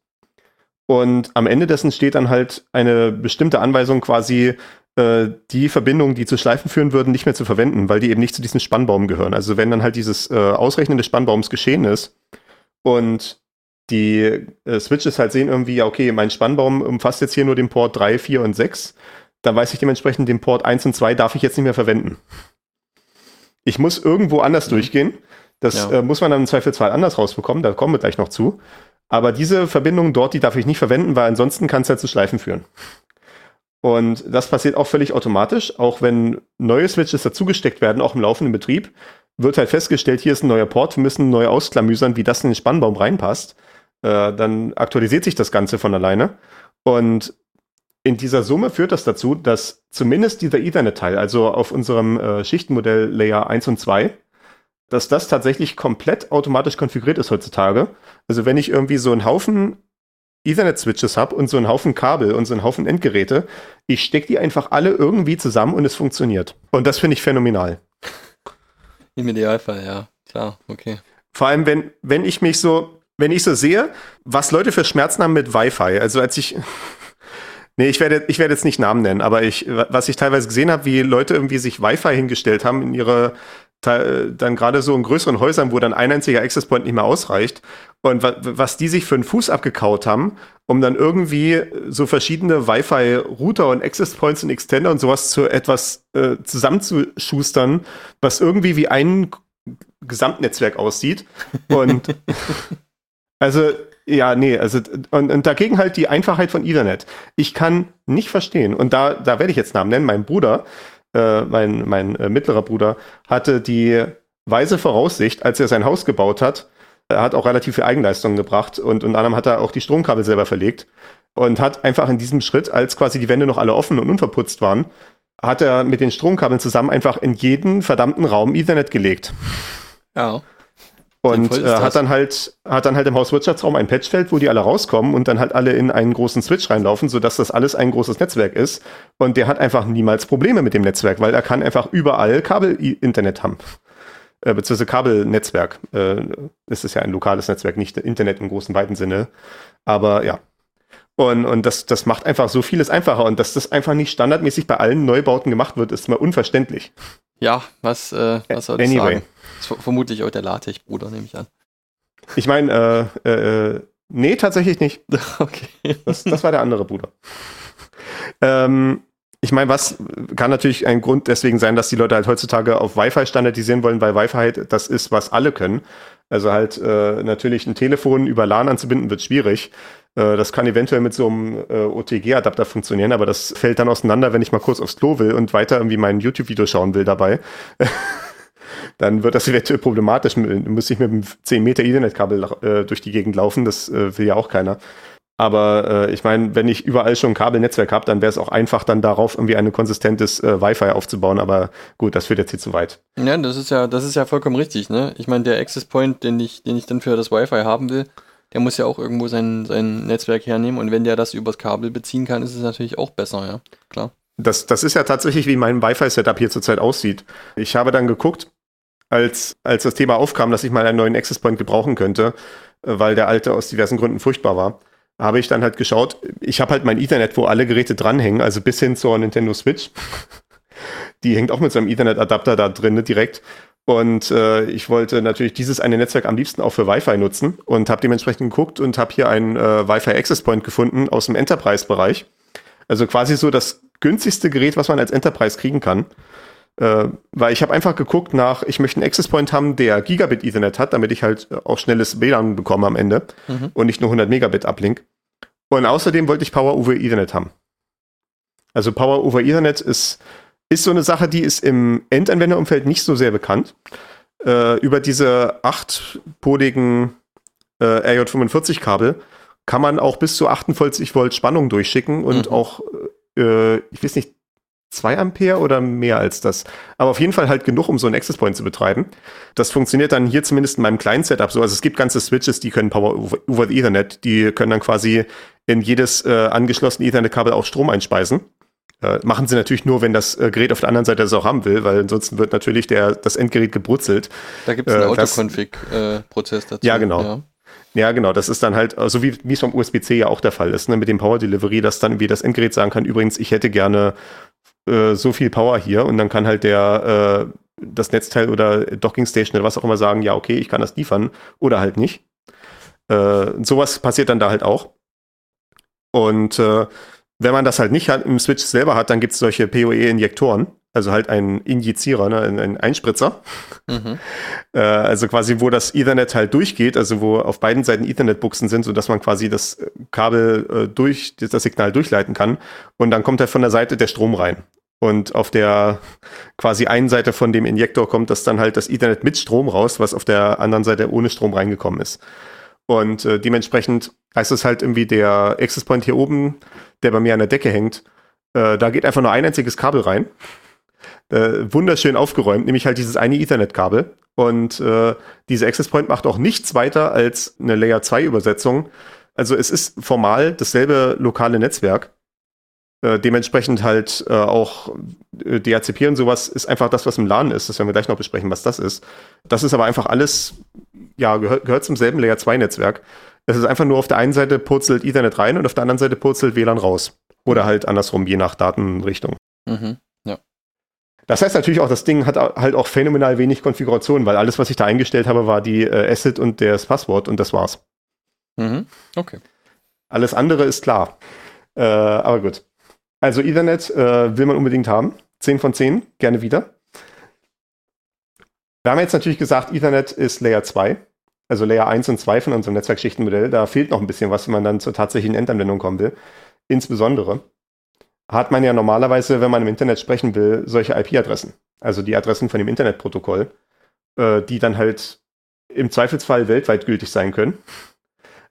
Und am Ende dessen steht dann halt eine bestimmte Anweisung quasi, äh, die Verbindungen, die zu Schleifen führen würden, nicht mehr zu verwenden, weil die eben nicht zu diesem Spannbaum gehören. Also wenn dann halt dieses äh, Ausrechnen des Spannbaums geschehen ist und die äh, Switches halt sehen irgendwie, ja, okay, mein Spannbaum umfasst jetzt hier nur den Port 3, 4 und 6, dann weiß ich dementsprechend, den Port 1 und 2 darf ich jetzt nicht mehr verwenden. Ich muss irgendwo anders mhm. durchgehen. Das ja. äh, muss man dann im Zweifelsfall anders rausbekommen, da kommen wir gleich noch zu. Aber diese Verbindung dort, die darf ich nicht verwenden, weil ansonsten kann es halt zu Schleifen führen. Und das passiert auch völlig automatisch, auch wenn neue Switches dazugesteckt werden, auch im laufenden Betrieb, wird halt festgestellt, hier ist ein neuer Port, wir müssen neu ausklamüsern, wie das in den Spannbaum reinpasst. Äh, dann aktualisiert sich das Ganze von alleine. Und in dieser Summe führt das dazu, dass zumindest dieser Ethernet-Teil, also auf unserem äh, Schichtenmodell Layer 1 und 2, dass das tatsächlich komplett automatisch konfiguriert ist heutzutage. Also wenn ich irgendwie so einen Haufen Ethernet-Switches habe und so einen Haufen Kabel und so einen Haufen Endgeräte, ich stecke die einfach alle irgendwie zusammen und es funktioniert. Und das finde ich phänomenal. Im Idealfall, ja. Klar, okay. Vor allem, wenn, wenn ich mich so, wenn ich so sehe, was Leute für Schmerzen haben mit Wi-Fi. Also als ich, nee, ich werde, ich werde jetzt nicht Namen nennen, aber ich, was ich teilweise gesehen habe, wie Leute irgendwie sich Wi-Fi hingestellt haben in ihre, dann gerade so in größeren Häusern, wo dann ein einziger Access Point nicht mehr ausreicht und was die sich für einen Fuß abgekaut haben, um dann irgendwie so verschiedene Wi-Fi-Router und Access Points und Extender und sowas zu etwas äh, zusammenzuschustern, was irgendwie wie ein Gesamtnetzwerk aussieht. Und also, ja, nee, also, und, und dagegen halt die Einfachheit von Ethernet. Ich kann nicht verstehen, und da, da werde ich jetzt Namen nennen, mein Bruder, äh, mein, mein äh, mittlerer Bruder, hatte die weise Voraussicht, als er sein Haus gebaut hat, er hat auch relativ viel Eigenleistung gebracht und unter anderem hat er auch die Stromkabel selber verlegt und hat einfach in diesem Schritt, als quasi die Wände noch alle offen und unverputzt waren, hat er mit den Stromkabeln zusammen einfach in jeden verdammten Raum Ethernet gelegt. Ja. Und äh, hat dann halt, hat dann halt im Hauswirtschaftsraum ein Patchfeld, wo die alle rauskommen und dann halt alle in einen großen Switch reinlaufen, sodass das alles ein großes Netzwerk ist. Und der hat einfach niemals Probleme mit dem Netzwerk, weil er kann einfach überall Kabel-Internet haben. Äh, beziehungsweise Kabelnetzwerk. Äh, es ist ja ein lokales Netzwerk, nicht Internet im großen weiten Sinne. Aber ja. Und, und das, das macht einfach so vieles einfacher. Und dass das einfach nicht standardmäßig bei allen Neubauten gemacht wird, ist mal unverständlich. Ja, was, äh, was soll ich anyway. sagen? Das ist vermutlich auch der LaTeX-Bruder, nehme ich an. Ich meine, äh, äh, nee, tatsächlich nicht. okay. Das, das war der andere Bruder. ähm, ich meine, was kann natürlich ein Grund deswegen sein, dass die Leute halt heutzutage auf Wi-Fi standardisieren wollen, weil Wi-Fi halt das ist, was alle können. Also halt äh, natürlich ein Telefon über LAN anzubinden wird schwierig. Äh, das kann eventuell mit so einem äh, OTG-Adapter funktionieren, aber das fällt dann auseinander, wenn ich mal kurz aufs Klo will und weiter irgendwie mein YouTube-Video schauen will dabei. dann wird das eventuell problematisch. Müsste ich mit einem 10 Meter Ethernet-Kabel äh, durch die Gegend laufen. Das äh, will ja auch keiner. Aber äh, ich meine, wenn ich überall schon ein Kabelnetzwerk habe, dann wäre es auch einfach, dann darauf irgendwie ein konsistentes äh, Wi-Fi aufzubauen. Aber gut, das führt jetzt hier zu weit. Ja, das ist ja, das ist ja vollkommen richtig. Ne? Ich meine, der Access Point, den ich, den ich dann für das Wi-Fi haben will, der muss ja auch irgendwo sein, sein Netzwerk hernehmen und wenn der das übers Kabel beziehen kann, ist es natürlich auch besser, ja, klar. Das, das ist ja tatsächlich, wie mein Wi-Fi-Setup hier zurzeit aussieht. Ich habe dann geguckt, als, als das Thema aufkam, dass ich mal einen neuen Access Point gebrauchen könnte, äh, weil der alte aus diversen Gründen furchtbar war, habe ich dann halt geschaut, ich habe halt mein Ethernet, wo alle Geräte dranhängen, also bis hin zur Nintendo Switch. Die hängt auch mit so einem Ethernet-Adapter da drin direkt. Und äh, ich wollte natürlich dieses eine Netzwerk am liebsten auch für Wi-Fi nutzen und habe dementsprechend geguckt und habe hier einen äh, Wi-Fi Access Point gefunden aus dem Enterprise-Bereich. Also quasi so das günstigste Gerät, was man als Enterprise kriegen kann. Äh, weil ich habe einfach geguckt nach, ich möchte einen Access Point haben, der Gigabit Ethernet hat, damit ich halt auch schnelles WLAN bekomme am Ende mhm. und nicht nur 100 Megabit Uplink. Und außerdem wollte ich Power over Ethernet haben. Also Power over Ethernet ist, ist so eine Sache, die ist im Endanwenderumfeld nicht so sehr bekannt. Äh, über diese achtpodigen äh, RJ45-Kabel kann man auch bis zu 48 Volt Spannung durchschicken und mhm. auch, äh, ich weiß nicht, 2 Ampere oder mehr als das. Aber auf jeden Fall halt genug, um so einen Access Point zu betreiben. Das funktioniert dann hier zumindest in meinem kleinen Setup so. Also es gibt ganze Switches, die können Power over Ethernet. Die können dann quasi in jedes äh, angeschlossene Ethernet-Kabel auch Strom einspeisen. Äh, machen sie natürlich nur, wenn das äh, Gerät auf der anderen Seite das auch haben will, weil ansonsten wird natürlich der, das Endgerät gebrutzelt. Da gibt es einen äh, Autoconfig-Prozess dazu. Ja, genau. Ja. Ja, genau. Das ist dann halt, so also wie, wie es vom USB-C ja auch der Fall ist, ne, mit dem Power Delivery, dass dann wie das Endgerät sagen kann, übrigens, ich hätte gerne äh, so viel Power hier und dann kann halt der äh, das Netzteil oder Docking Station oder was auch immer sagen, ja, okay, ich kann das liefern oder halt nicht. Äh, sowas passiert dann da halt auch. Und äh, wenn man das halt nicht hat, im Switch selber hat, dann gibt es solche PoE-Injektoren, also halt ein Injizierer, ne, ein Einspritzer. Mhm. Äh, also quasi, wo das Ethernet halt durchgeht, also wo auf beiden Seiten Ethernet-Buchsen sind, sodass man quasi das Kabel äh, durch, das Signal durchleiten kann. Und dann kommt halt von der Seite der Strom rein. Und auf der quasi einen Seite von dem Injektor kommt das dann halt das Ethernet mit Strom raus, was auf der anderen Seite ohne Strom reingekommen ist. Und äh, dementsprechend heißt es halt irgendwie der Access Point hier oben, der bei mir an der Decke hängt, äh, da geht einfach nur ein einziges Kabel rein. Äh, wunderschön aufgeräumt, nämlich halt dieses eine Ethernet-Kabel. Und äh, diese Access Point macht auch nichts weiter als eine Layer 2 Übersetzung. Also es ist formal dasselbe lokale Netzwerk, äh, dementsprechend halt äh, auch äh, DHCP und sowas ist einfach das, was im LAN ist. Das werden wir gleich noch besprechen, was das ist. Das ist aber einfach alles, ja, gehört, gehört zum selben Layer 2 Netzwerk. Es ist einfach nur auf der einen Seite purzelt Ethernet rein und auf der anderen Seite purzelt WLAN raus. Oder halt andersrum, je nach Datenrichtung. Mhm, ja. Das heißt natürlich auch, das Ding hat halt auch phänomenal wenig Konfiguration, weil alles, was ich da eingestellt habe, war die äh, Asset und das Passwort und das war's. Mhm, okay. Alles andere ist klar. Äh, aber gut. Also Ethernet äh, will man unbedingt haben. 10 von 10, gerne wieder. Wir haben jetzt natürlich gesagt, Ethernet ist Layer 2, also Layer 1 und 2 von unserem Netzwerkschichtenmodell. Da fehlt noch ein bisschen was, wenn man dann zur tatsächlichen Endanwendung kommen will. Insbesondere hat man ja normalerweise, wenn man im Internet sprechen will, solche IP-Adressen. Also die Adressen von dem Internetprotokoll, äh, die dann halt im Zweifelsfall weltweit gültig sein können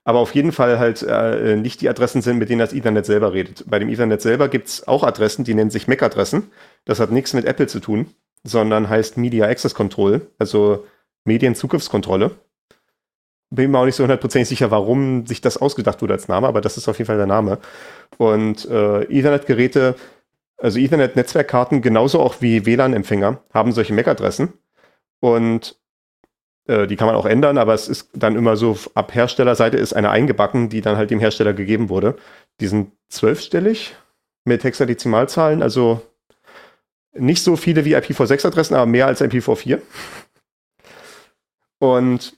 aber auf jeden Fall halt äh, nicht die Adressen sind, mit denen das Ethernet selber redet. Bei dem Ethernet selber gibt's auch Adressen, die nennen sich MAC-Adressen. Das hat nichts mit Apple zu tun, sondern heißt Media Access Control, also Medienzugriffskontrolle. Bin mir auch nicht so hundertprozentig sicher, warum sich das ausgedacht wurde als Name, aber das ist auf jeden Fall der Name. Und äh, Ethernet-Geräte, also Ethernet-Netzwerkkarten, genauso auch wie WLAN-Empfänger, haben solche MAC-Adressen. Und äh, die kann man auch ändern, aber es ist dann immer so, ab Herstellerseite ist eine eingebacken, die dann halt dem Hersteller gegeben wurde. Die sind zwölfstellig mit Hexadezimalzahlen, also nicht so viele wie IPv6-Adressen, aber mehr als IPv4. Und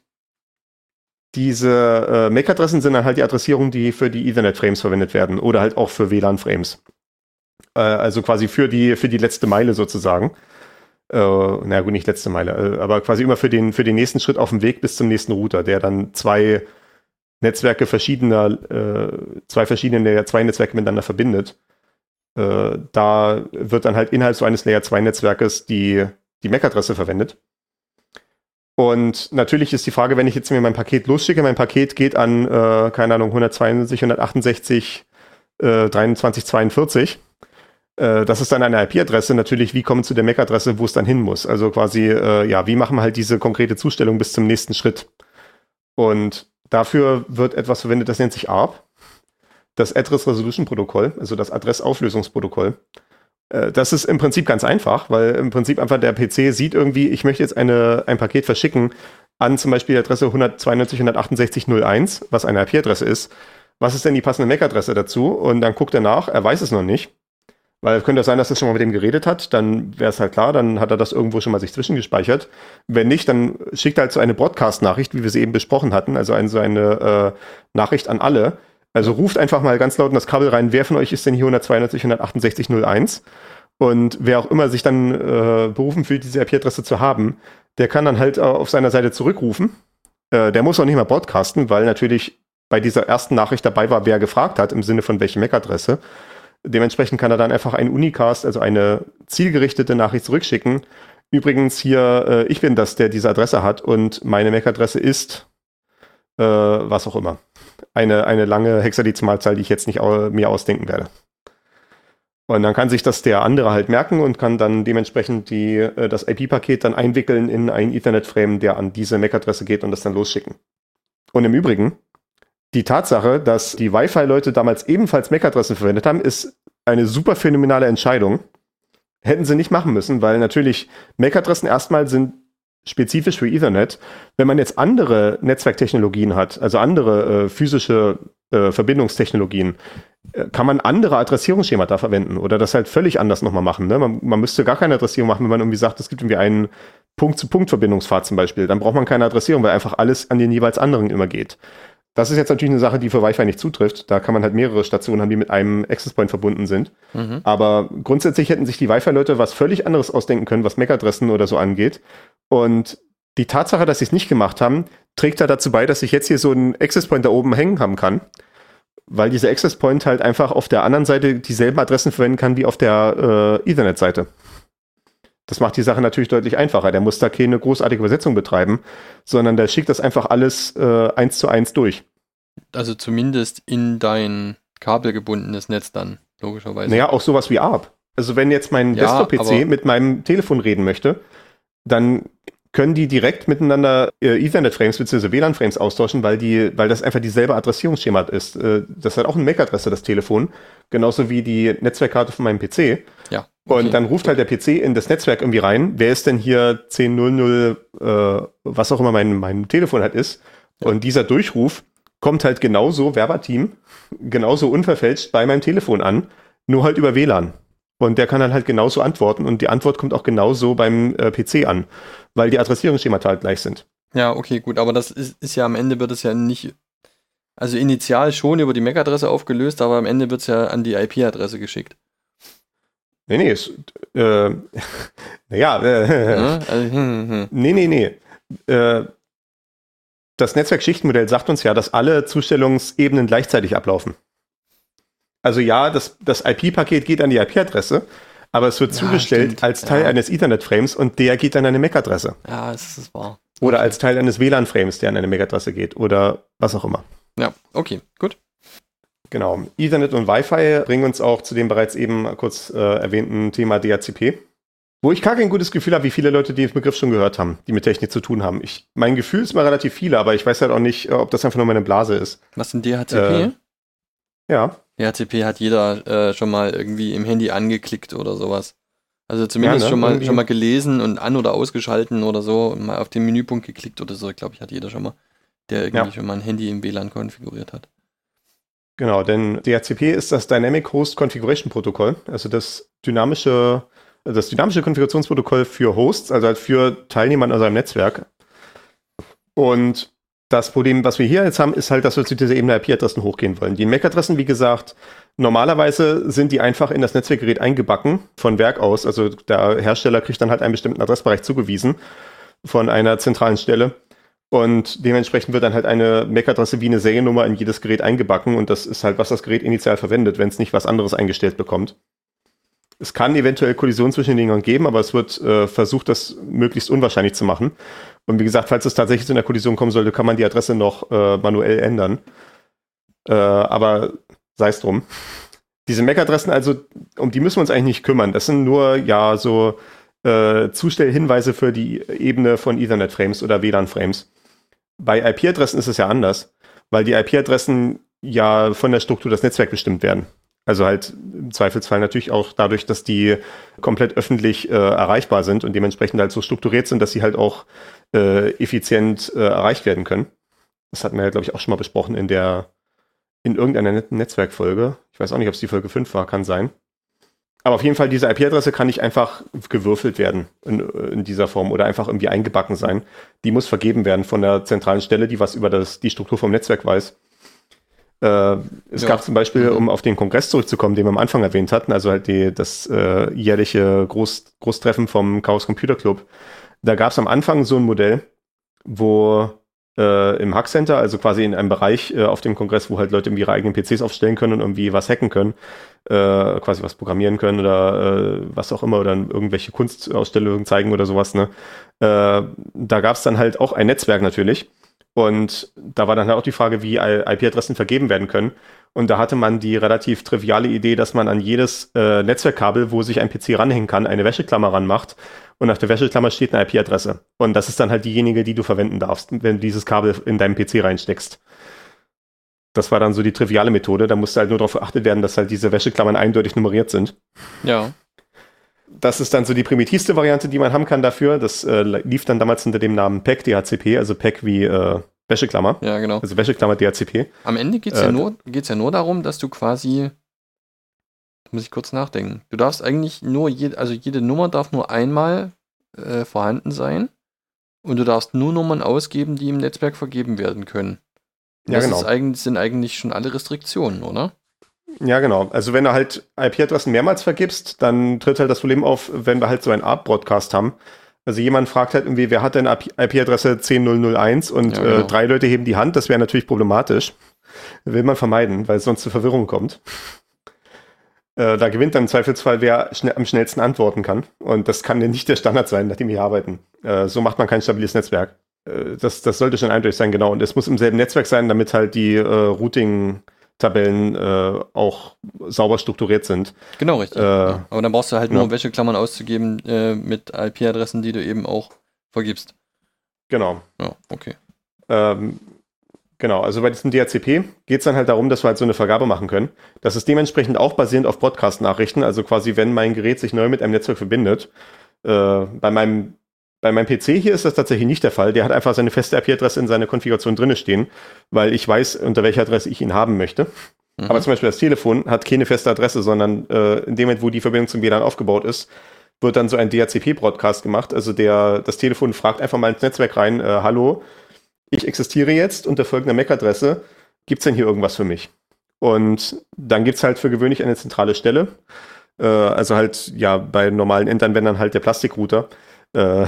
diese äh, MAC-Adressen sind dann halt die Adressierungen, die für die Ethernet-Frames verwendet werden oder halt auch für WLAN-Frames. Äh, also quasi für die, für die letzte Meile sozusagen äh, naja gut, nicht letzte Meile, äh, aber quasi immer für den, für den nächsten Schritt auf dem Weg bis zum nächsten Router, der dann zwei Netzwerke verschiedener, äh, zwei verschiedene Layer 2 Netzwerke miteinander verbindet. Äh, da wird dann halt innerhalb so eines Layer 2 Netzwerkes die, die MAC-Adresse verwendet. Und natürlich ist die Frage, wenn ich jetzt mir mein Paket losschicke, mein Paket geht an, äh, keine Ahnung, 162, 168, äh, 23, 42 äh, das ist dann eine IP-Adresse. Natürlich, wie kommen zu der MAC-Adresse, wo es dann hin muss? Also quasi, äh, ja, wie machen wir halt diese konkrete Zustellung bis zum nächsten Schritt? Und Dafür wird etwas verwendet, das nennt sich ARP, das Address Resolution Protokoll, also das Adressauflösungsprotokoll. Äh, das ist im Prinzip ganz einfach, weil im Prinzip einfach der PC sieht irgendwie, ich möchte jetzt eine, ein Paket verschicken an zum Beispiel die Adresse 192.168.01, was eine IP-Adresse ist. Was ist denn die passende MAC-Adresse dazu? Und dann guckt er nach, er weiß es noch nicht. Weil könnte sein, dass er schon mal mit dem geredet hat, dann wäre es halt klar, dann hat er das irgendwo schon mal sich zwischengespeichert. Wenn nicht, dann schickt er halt so eine Broadcast-Nachricht, wie wir sie eben besprochen hatten, also ein, so eine äh, Nachricht an alle. Also ruft einfach mal ganz laut in das Kabel rein, wer von euch ist denn hier 192, 168, 01? Und wer auch immer sich dann äh, berufen fühlt, diese IP-Adresse zu haben, der kann dann halt äh, auf seiner Seite zurückrufen. Äh, der muss auch nicht mal broadcasten, weil natürlich bei dieser ersten Nachricht dabei war, wer gefragt hat, im Sinne von welche MAC-Adresse. Dementsprechend kann er dann einfach einen Unicast, also eine zielgerichtete Nachricht zurückschicken. Übrigens hier, äh, ich bin das, der diese Adresse hat und meine MAC-Adresse ist äh, was auch immer. Eine, eine lange Hexadezimalzahl, die ich jetzt nicht au mir ausdenken werde. Und dann kann sich das der andere halt merken und kann dann dementsprechend die, äh, das IP-Paket dann einwickeln in einen Ethernet-Frame, der an diese MAC-Adresse geht und das dann losschicken. Und im Übrigen, die Tatsache, dass die Wi-Fi-Leute damals ebenfalls MAC-Adressen verwendet haben, ist eine super phänomenale Entscheidung. Hätten sie nicht machen müssen, weil natürlich MAC-Adressen erstmal sind spezifisch für Ethernet. Wenn man jetzt andere Netzwerktechnologien hat, also andere äh, physische äh, Verbindungstechnologien, äh, kann man andere Adressierungsschemata verwenden oder das halt völlig anders nochmal machen. Ne? Man, man müsste gar keine Adressierung machen, wenn man irgendwie sagt, es gibt irgendwie einen Punkt-zu-Punkt-Verbindungspfad zum Beispiel. Dann braucht man keine Adressierung, weil einfach alles an den jeweils anderen immer geht. Das ist jetzt natürlich eine Sache, die für Wi-Fi nicht zutrifft. Da kann man halt mehrere Stationen haben, die mit einem Access Point verbunden sind. Mhm. Aber grundsätzlich hätten sich die Wi-Fi-Leute was völlig anderes ausdenken können, was MAC-Adressen oder so angeht. Und die Tatsache, dass sie es nicht gemacht haben, trägt da dazu bei, dass ich jetzt hier so einen Access Point da oben hängen haben kann. Weil dieser Access Point halt einfach auf der anderen Seite dieselben Adressen verwenden kann wie auf der äh, Ethernet-Seite. Das macht die Sache natürlich deutlich einfacher. Der muss da keine großartige Übersetzung betreiben, sondern der schickt das einfach alles äh, eins zu eins durch. Also zumindest in dein kabelgebundenes Netz dann, logischerweise. Naja, auch sowas wie ARP. Also wenn jetzt mein ja, Desktop-PC mit meinem Telefon reden möchte, dann können die direkt miteinander äh, Ethernet-Frames bzw. WLAN-Frames austauschen, weil die, weil das einfach dieselbe Adressierungsschema ist. Äh, das hat auch eine MAC-Adresse, das Telefon, genauso wie die Netzwerkkarte von meinem PC. Ja. Okay. Und dann ruft halt der PC in das Netzwerk irgendwie rein, wer ist denn hier 1000, äh, was auch immer mein, mein Telefon halt ist. Ja. Und dieser Durchruf kommt halt genauso verbatim, genauso unverfälscht bei meinem Telefon an, nur halt über WLAN. Und der kann dann halt genauso antworten und die Antwort kommt auch genauso beim äh, PC an, weil die Adressierungsschemata halt gleich sind. Ja, okay, gut, aber das ist, ist ja am Ende wird es ja nicht, also initial schon über die MAC-Adresse aufgelöst, aber am Ende wird es ja an die IP-Adresse geschickt. Nee, nee, ist, äh, naja, äh, ja, also, hm, hm, hm. nee, nee, nee. Äh, das Netzwerkschichtenmodell sagt uns ja, dass alle Zustellungsebenen gleichzeitig ablaufen. Also ja, das, das IP-Paket geht an die IP-Adresse, aber es wird ja, zugestellt stimmt. als Teil ja. eines Ethernet-Frames und der geht an eine MAC-Adresse. Ja, das ist wahr. Oder okay. als Teil eines WLAN-Frames, der an eine MAC-Adresse geht oder was auch immer. Ja, okay, gut. Genau. Ethernet und Wi-Fi bringen uns auch zu dem bereits eben kurz äh, erwähnten Thema DHCP. Wo ich gar kein gutes Gefühl habe, wie viele Leute den Begriff schon gehört haben, die mit Technik zu tun haben. Ich, mein Gefühl ist mal relativ viele, aber ich weiß halt auch nicht, ob das einfach nur meine Blase ist. Was sind DHCP? Äh, ja. DHCP hat jeder äh, schon mal irgendwie im Handy angeklickt oder sowas. Also zumindest ja, ne? schon, mal, schon mal gelesen und an- oder ausgeschalten oder so und mal auf den Menüpunkt geklickt oder so, glaube ich, hat jeder schon mal, der irgendwie ja. schon mal ein Handy im WLAN konfiguriert hat. Genau, denn DHCP ist das Dynamic Host Configuration Protokoll, also das dynamische, das dynamische Konfigurationsprotokoll für Hosts, also halt für Teilnehmer an unserem Netzwerk. Und das Problem, was wir hier jetzt haben, ist halt, dass wir zu dieser Ebene IP-Adressen hochgehen wollen. Die MAC-Adressen, wie gesagt, normalerweise sind die einfach in das Netzwerkgerät eingebacken von Werk aus. Also der Hersteller kriegt dann halt einen bestimmten Adressbereich zugewiesen von einer zentralen Stelle. Und dementsprechend wird dann halt eine MAC-Adresse wie eine Seriennummer in jedes Gerät eingebacken und das ist halt, was das Gerät initial verwendet, wenn es nicht was anderes eingestellt bekommt. Es kann eventuell Kollisionen zwischen den Dingern geben, aber es wird äh, versucht, das möglichst unwahrscheinlich zu machen. Und wie gesagt, falls es tatsächlich zu einer Kollision kommen sollte, kann man die Adresse noch äh, manuell ändern. Äh, aber sei es drum. Diese MAC-Adressen, also, um die müssen wir uns eigentlich nicht kümmern. Das sind nur, ja, so äh, Zustellhinweise für die Ebene von Ethernet-Frames oder WLAN-Frames. Bei IP-Adressen ist es ja anders. weil die IP-Adressen ja von der Struktur des Netzwerks bestimmt werden. Also halt im Zweifelsfall natürlich auch dadurch, dass die komplett öffentlich äh, erreichbar sind und dementsprechend halt so strukturiert sind, dass sie halt auch äh, effizient äh, erreicht werden können. Das hatten wir ja, glaube ich, auch schon mal besprochen in der, in irgendeiner Netzwerkfolge. Ich weiß auch nicht, ob es die Folge 5 war, kann sein. Aber auf jeden Fall, diese IP-Adresse kann nicht einfach gewürfelt werden in, in, dieser Form oder einfach irgendwie eingebacken sein. Die muss vergeben werden von der zentralen Stelle, die was über das, die Struktur vom Netzwerk weiß. Äh, es ja. gab zum Beispiel, mhm. um auf den Kongress zurückzukommen, den wir am Anfang erwähnt hatten, also halt die, das äh, jährliche Groß, Großtreffen vom Chaos Computer Club. Da gab es am Anfang so ein Modell, wo äh, im Hack Center, also quasi in einem Bereich äh, auf dem Kongress, wo halt Leute ihre eigenen PCs aufstellen können und irgendwie was hacken können, äh, quasi was programmieren können oder äh, was auch immer oder irgendwelche Kunstausstellungen zeigen oder sowas. Ne? Äh, da gab es dann halt auch ein Netzwerk natürlich und da war dann halt auch die Frage, wie IP-Adressen vergeben werden können. Und da hatte man die relativ triviale Idee, dass man an jedes äh, Netzwerkkabel, wo sich ein PC ranhängen kann, eine Wäscheklammer ranmacht. Und nach der Wäscheklammer steht eine IP-Adresse. Und das ist dann halt diejenige, die du verwenden darfst, wenn du dieses Kabel in deinem PC reinsteckst. Das war dann so die triviale Methode. Da musste halt nur darauf geachtet werden, dass halt diese Wäscheklammern eindeutig nummeriert sind. Ja. Das ist dann so die primitivste Variante, die man haben kann dafür. Das äh, lief dann damals unter dem Namen PEC DHCP, also PEC wie äh, Wäscheklammer. Ja, genau. Also Wäscheklammer DHCP. Am Ende geht es äh, ja, nur, ja nur darum, dass du quasi. Muss ich kurz nachdenken. Du darfst eigentlich nur, je, also jede Nummer darf nur einmal äh, vorhanden sein. Und du darfst nur Nummern ausgeben, die im Netzwerk vergeben werden können. Und ja, das genau. Eigentlich, sind eigentlich schon alle Restriktionen, oder? Ja, genau. Also wenn du halt IP-Adressen mehrmals vergibst, dann tritt halt das Problem auf, wenn wir halt so einen ARP-Broadcast haben. Also jemand fragt halt irgendwie, wer hat denn IP-Adresse 10001 und ja, genau. äh, drei Leute heben die Hand, das wäre natürlich problematisch. Will man vermeiden, weil es sonst zu Verwirrung kommt. Äh, da gewinnt dann im Zweifelsfall, wer schn am schnellsten antworten kann. Und das kann ja nicht der Standard sein, nachdem wir hier arbeiten. Äh, so macht man kein stabiles Netzwerk. Äh, das, das sollte schon eindeutig sein, genau. Und es muss im selben Netzwerk sein, damit halt die äh, Routing- Tabellen äh, auch sauber strukturiert sind. Genau, richtig. Äh, ja. Aber dann brauchst du halt nur, ja. welche Klammern auszugeben äh, mit IP-Adressen, die du eben auch vergibst. Genau. Ja, okay. Ähm, genau, also bei diesem DHCP geht es dann halt darum, dass wir halt so eine Vergabe machen können. Das ist dementsprechend auch basierend auf Broadcast-Nachrichten, also quasi, wenn mein Gerät sich neu mit einem Netzwerk verbindet. Äh, bei meinem bei meinem PC hier ist das tatsächlich nicht der Fall. Der hat einfach seine feste IP-Adresse in seiner Konfiguration drinne stehen, weil ich weiß, unter welcher Adresse ich ihn haben möchte. Mhm. Aber zum Beispiel das Telefon hat keine feste Adresse, sondern äh, in dem Moment, wo die Verbindung zum WLAN aufgebaut ist, wird dann so ein DHCP-Broadcast gemacht. Also der, das Telefon fragt einfach mal ins Netzwerk rein, äh, hallo, ich existiere jetzt unter folgender MAC-Adresse. Gibt es denn hier irgendwas für mich? Und dann gibt es halt für gewöhnlich eine zentrale Stelle. Äh, also halt, ja, bei normalen Endanwendern halt der Plastikrouter äh,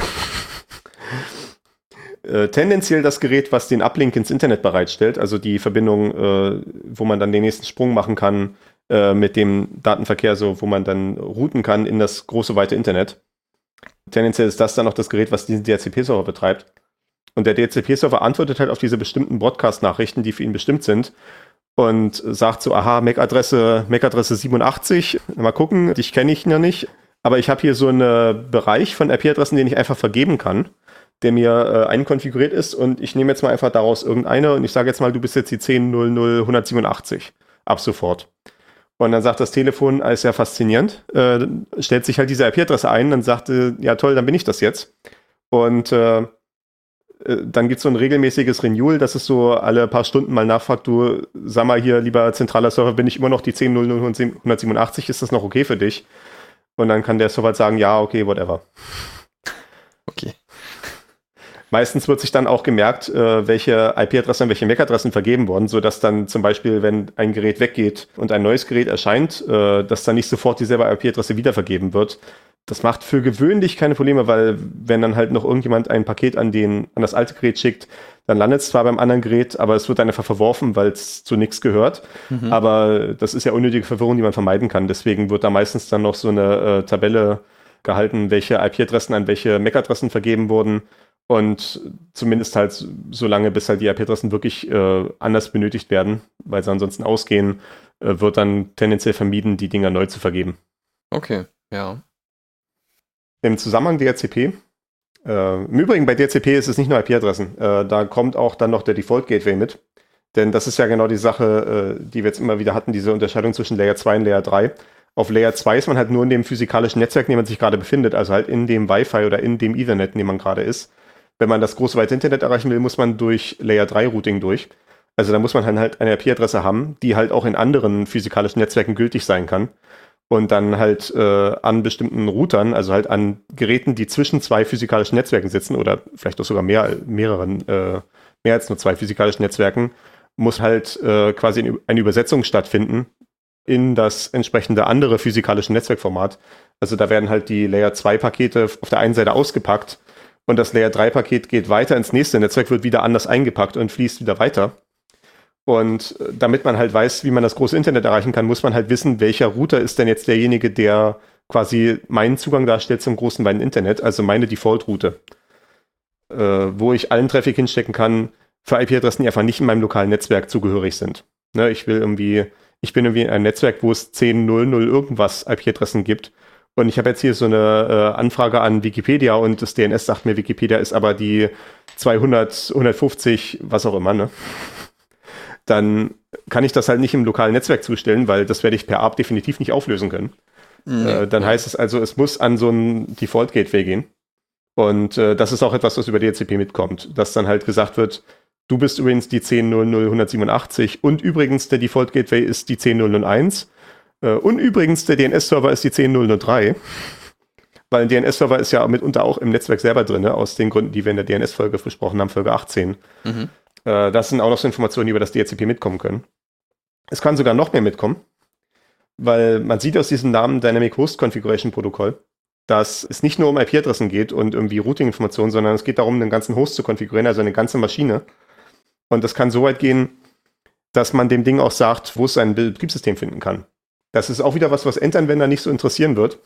äh, tendenziell das Gerät, was den Uplink ins Internet bereitstellt, also die Verbindung, äh, wo man dann den nächsten Sprung machen kann äh, mit dem Datenverkehr, so wo man dann routen kann in das große weite Internet. Tendenziell ist das dann noch das Gerät, was diesen DHCP-Server betreibt. Und der DHCP-Server antwortet halt auf diese bestimmten Broadcast-Nachrichten, die für ihn bestimmt sind und sagt so, aha, MAC-Adresse, MAC-Adresse 87, mal gucken, dich kenne ich noch nicht. Aber ich habe hier so einen Bereich von IP-Adressen, den ich einfach vergeben kann, der mir äh, einkonfiguriert ist und ich nehme jetzt mal einfach daraus irgendeine und ich sage jetzt mal, du bist jetzt die 10.00.187 ab sofort. Und dann sagt das Telefon, alles sehr faszinierend, äh, stellt sich halt diese IP-Adresse ein, dann sagte, ja toll, dann bin ich das jetzt. Und äh, äh dann gibt es so ein regelmäßiges Renewal, das ist so alle paar Stunden mal nachfragt, du sag mal hier, lieber zentraler Server, bin ich immer noch die 10.00.187, ist das noch okay für dich? Und dann kann der soweit sagen, ja, okay, whatever. Meistens wird sich dann auch gemerkt, äh, welche IP-Adressen und welche MAC-Adressen vergeben wurden, sodass dann zum Beispiel, wenn ein Gerät weggeht und ein neues Gerät erscheint, äh, dass dann nicht sofort dieselbe IP-Adresse wiedervergeben wird, das macht für gewöhnlich keine Probleme, weil wenn dann halt noch irgendjemand ein Paket an, den, an das alte Gerät schickt, dann landet es zwar beim anderen Gerät, aber es wird dann einfach verworfen, weil es zu nichts gehört. Mhm. Aber das ist ja unnötige Verwirrung, die man vermeiden kann. Deswegen wird da meistens dann noch so eine äh, Tabelle gehalten, welche IP-Adressen an welche MAC-Adressen vergeben wurden. Und zumindest halt so lange, bis halt die IP-Adressen wirklich äh, anders benötigt werden, weil sie ansonsten ausgehen, äh, wird dann tendenziell vermieden, die Dinger neu zu vergeben. Okay, ja. Im Zusammenhang DHCP, äh, im Übrigen bei DHCP ist es nicht nur IP-Adressen, äh, da kommt auch dann noch der Default Gateway mit. Denn das ist ja genau die Sache, äh, die wir jetzt immer wieder hatten, diese Unterscheidung zwischen Layer 2 und Layer 3. Auf Layer 2 ist man halt nur in dem physikalischen Netzwerk, in dem man sich gerade befindet, also halt in dem Wi-Fi oder in dem Ethernet, in dem man gerade ist. Wenn man das große weite Internet erreichen will, muss man durch Layer 3 Routing durch. Also da muss man halt eine IP-Adresse haben, die halt auch in anderen physikalischen Netzwerken gültig sein kann. Und dann halt äh, an bestimmten Routern, also halt an Geräten, die zwischen zwei physikalischen Netzwerken sitzen oder vielleicht auch sogar mehr, mehreren, äh, mehr als nur zwei physikalischen Netzwerken, muss halt äh, quasi eine Übersetzung stattfinden in das entsprechende andere physikalische Netzwerkformat. Also da werden halt die Layer 2 Pakete auf der einen Seite ausgepackt und das Layer 3 Paket geht weiter ins nächste Netzwerk, wird wieder anders eingepackt und fließt wieder weiter. Und äh, damit man halt weiß, wie man das große Internet erreichen kann, muss man halt wissen, welcher Router ist denn jetzt derjenige, der quasi meinen Zugang darstellt zum großen weiten Internet, also meine Default-Route, äh, wo ich allen Traffic hinstecken kann, für IP-Adressen, die einfach nicht in meinem lokalen Netzwerk zugehörig sind. Ne, ich will irgendwie, ich bin irgendwie in einem Netzwerk, wo es 10.00 irgendwas IP-Adressen gibt. Und ich habe jetzt hier so eine äh, Anfrage an Wikipedia und das DNS sagt mir, Wikipedia ist aber die 200, 150, was auch immer, ne? Dann kann ich das halt nicht im lokalen Netzwerk zustellen, weil das werde ich per ARP definitiv nicht auflösen können. Mhm. Äh, dann heißt es also, es muss an so ein Default-Gateway gehen. Und äh, das ist auch etwas, was über DHCP mitkommt, dass dann halt gesagt wird, Du bist übrigens die 10.00.187 und übrigens der Default Gateway ist die 10.001 äh, und übrigens der DNS-Server ist die 10.003. Weil ein DNS-Server ist ja mitunter auch im Netzwerk selber drin, aus den Gründen, die wir in der DNS-Folge besprochen haben, Folge 18. Mhm. Äh, das sind auch noch so Informationen, die über das DHCP mitkommen können. Es kann sogar noch mehr mitkommen, weil man sieht aus diesem Namen Dynamic Host Configuration Protokoll, dass es nicht nur um IP-Adressen geht und irgendwie Routing-Informationen, sondern es geht darum, den ganzen Host zu konfigurieren, also eine ganze Maschine. Und das kann so weit gehen, dass man dem Ding auch sagt, wo es sein Betriebssystem finden kann. Das ist auch wieder was, was Endanwender nicht so interessieren wird.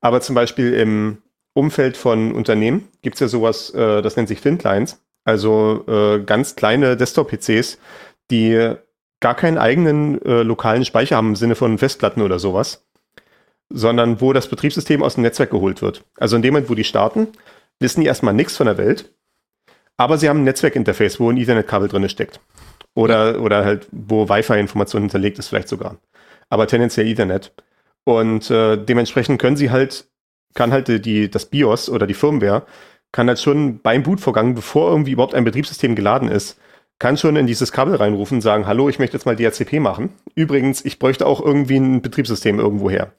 Aber zum Beispiel im Umfeld von Unternehmen gibt es ja sowas, äh, das nennt sich Thin-Clients, also äh, ganz kleine Desktop-PCs, die gar keinen eigenen äh, lokalen Speicher haben im Sinne von Festplatten oder sowas, sondern wo das Betriebssystem aus dem Netzwerk geholt wird. Also in dem Moment, wo die starten, wissen die erstmal nichts von der Welt aber sie haben ein Netzwerkinterface, wo ein Ethernet-Kabel drin steckt. Oder, oder halt, wo Wi-Fi-Information hinterlegt ist, vielleicht sogar. Aber tendenziell Ethernet. Und äh, dementsprechend können sie halt, kann halt die, das BIOS oder die Firmware, kann halt schon beim Bootvorgang, bevor irgendwie überhaupt ein Betriebssystem geladen ist, kann schon in dieses Kabel reinrufen sagen, hallo, ich möchte jetzt mal DHCP machen. Übrigens, ich bräuchte auch irgendwie ein Betriebssystem irgendwo her.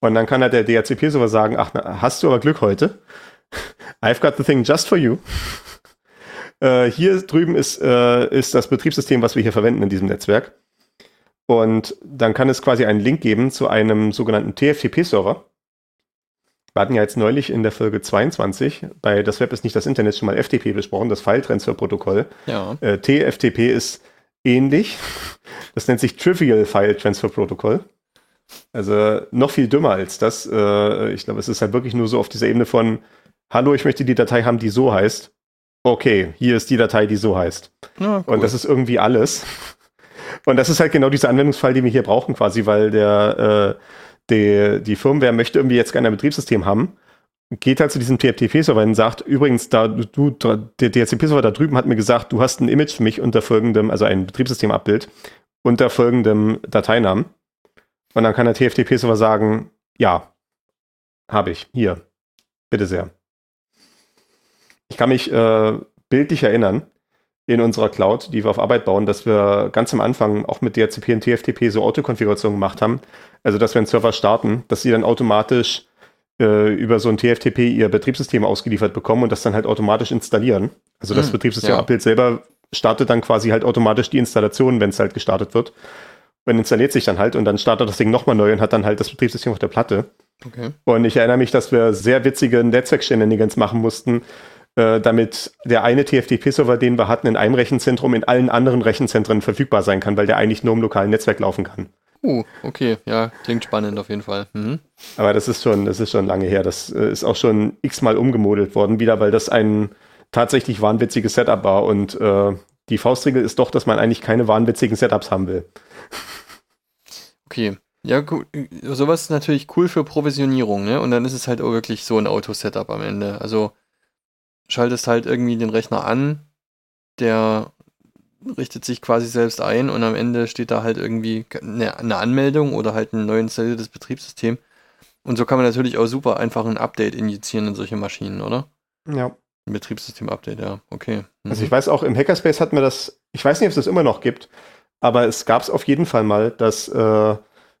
Und dann kann halt der DHCP sowas sagen, ach, na, hast du aber Glück heute. I've got the thing just for you. Äh, hier drüben ist, äh, ist das Betriebssystem, was wir hier verwenden in diesem Netzwerk. Und dann kann es quasi einen Link geben zu einem sogenannten TFTP-Server. Wir hatten ja jetzt neulich in der Folge 22 bei Das Web ist nicht das Internet schon mal FTP besprochen, das File-Transfer-Protokoll. Ja. Äh, TFTP ist ähnlich. Das nennt sich Trivial File Transfer Protocol. Also noch viel dümmer als das. Äh, ich glaube, es ist halt wirklich nur so auf dieser Ebene von, hallo, ich möchte die Datei haben, die so heißt okay, hier ist die Datei, die so heißt. Ja, cool. Und das ist irgendwie alles. Und das ist halt genau dieser Anwendungsfall, den wir hier brauchen, quasi, weil der, äh, die, die Firmware möchte irgendwie jetzt gerne ein Betriebssystem haben, geht halt zu diesem TFTP-Server und sagt, übrigens, da du, der DHCP-Server da drüben hat mir gesagt, du hast ein Image für mich unter folgendem, also ein Betriebssystemabbild, unter folgendem Dateinamen. Und dann kann der TFTP-Server sagen, ja, habe ich, hier, bitte sehr. Ich kann mich äh, bildlich erinnern, in unserer Cloud, die wir auf Arbeit bauen, dass wir ganz am Anfang auch mit DHCP und TFTP so Autokonfigurationen gemacht haben. Also, dass wir einen Server starten, dass sie dann automatisch äh, über so ein TFTP ihr Betriebssystem ausgeliefert bekommen und das dann halt automatisch installieren. Also, das hm, Betriebssystemabbild ja. selber startet dann quasi halt automatisch die Installation, wenn es halt gestartet wird. Und installiert sich dann halt und dann startet das Ding nochmal neu und hat dann halt das Betriebssystem auf der Platte. Okay. Und ich erinnere mich, dass wir sehr witzige Netzwerkständiges machen mussten, äh, damit der eine TFTP-Server, den wir hatten, in einem Rechenzentrum in allen anderen Rechenzentren verfügbar sein kann, weil der eigentlich nur im lokalen Netzwerk laufen kann. Uh, okay, ja, klingt spannend auf jeden Fall. Mhm. Aber das ist schon, das ist schon lange her. Das äh, ist auch schon x-mal umgemodelt worden, wieder, weil das ein tatsächlich wahnwitziges Setup war und äh, die Faustregel ist doch, dass man eigentlich keine wahnwitzigen Setups haben will. Okay. Ja, gut. Sowas ist natürlich cool für Provisionierung, ne? Und dann ist es halt auch wirklich so ein Auto-Setup am Ende. Also, schaltest halt irgendwie den Rechner an, der richtet sich quasi selbst ein und am Ende steht da halt irgendwie eine, eine Anmeldung oder halt ein neu installiertes Betriebssystem. Und so kann man natürlich auch super einfach ein Update injizieren in solche Maschinen, oder? Ja. Ein Betriebssystem-Update, ja, okay. Mhm. Also ich weiß auch, im Hackerspace hat man das, ich weiß nicht, ob es das immer noch gibt, aber es gab es auf jeden Fall mal, dass äh,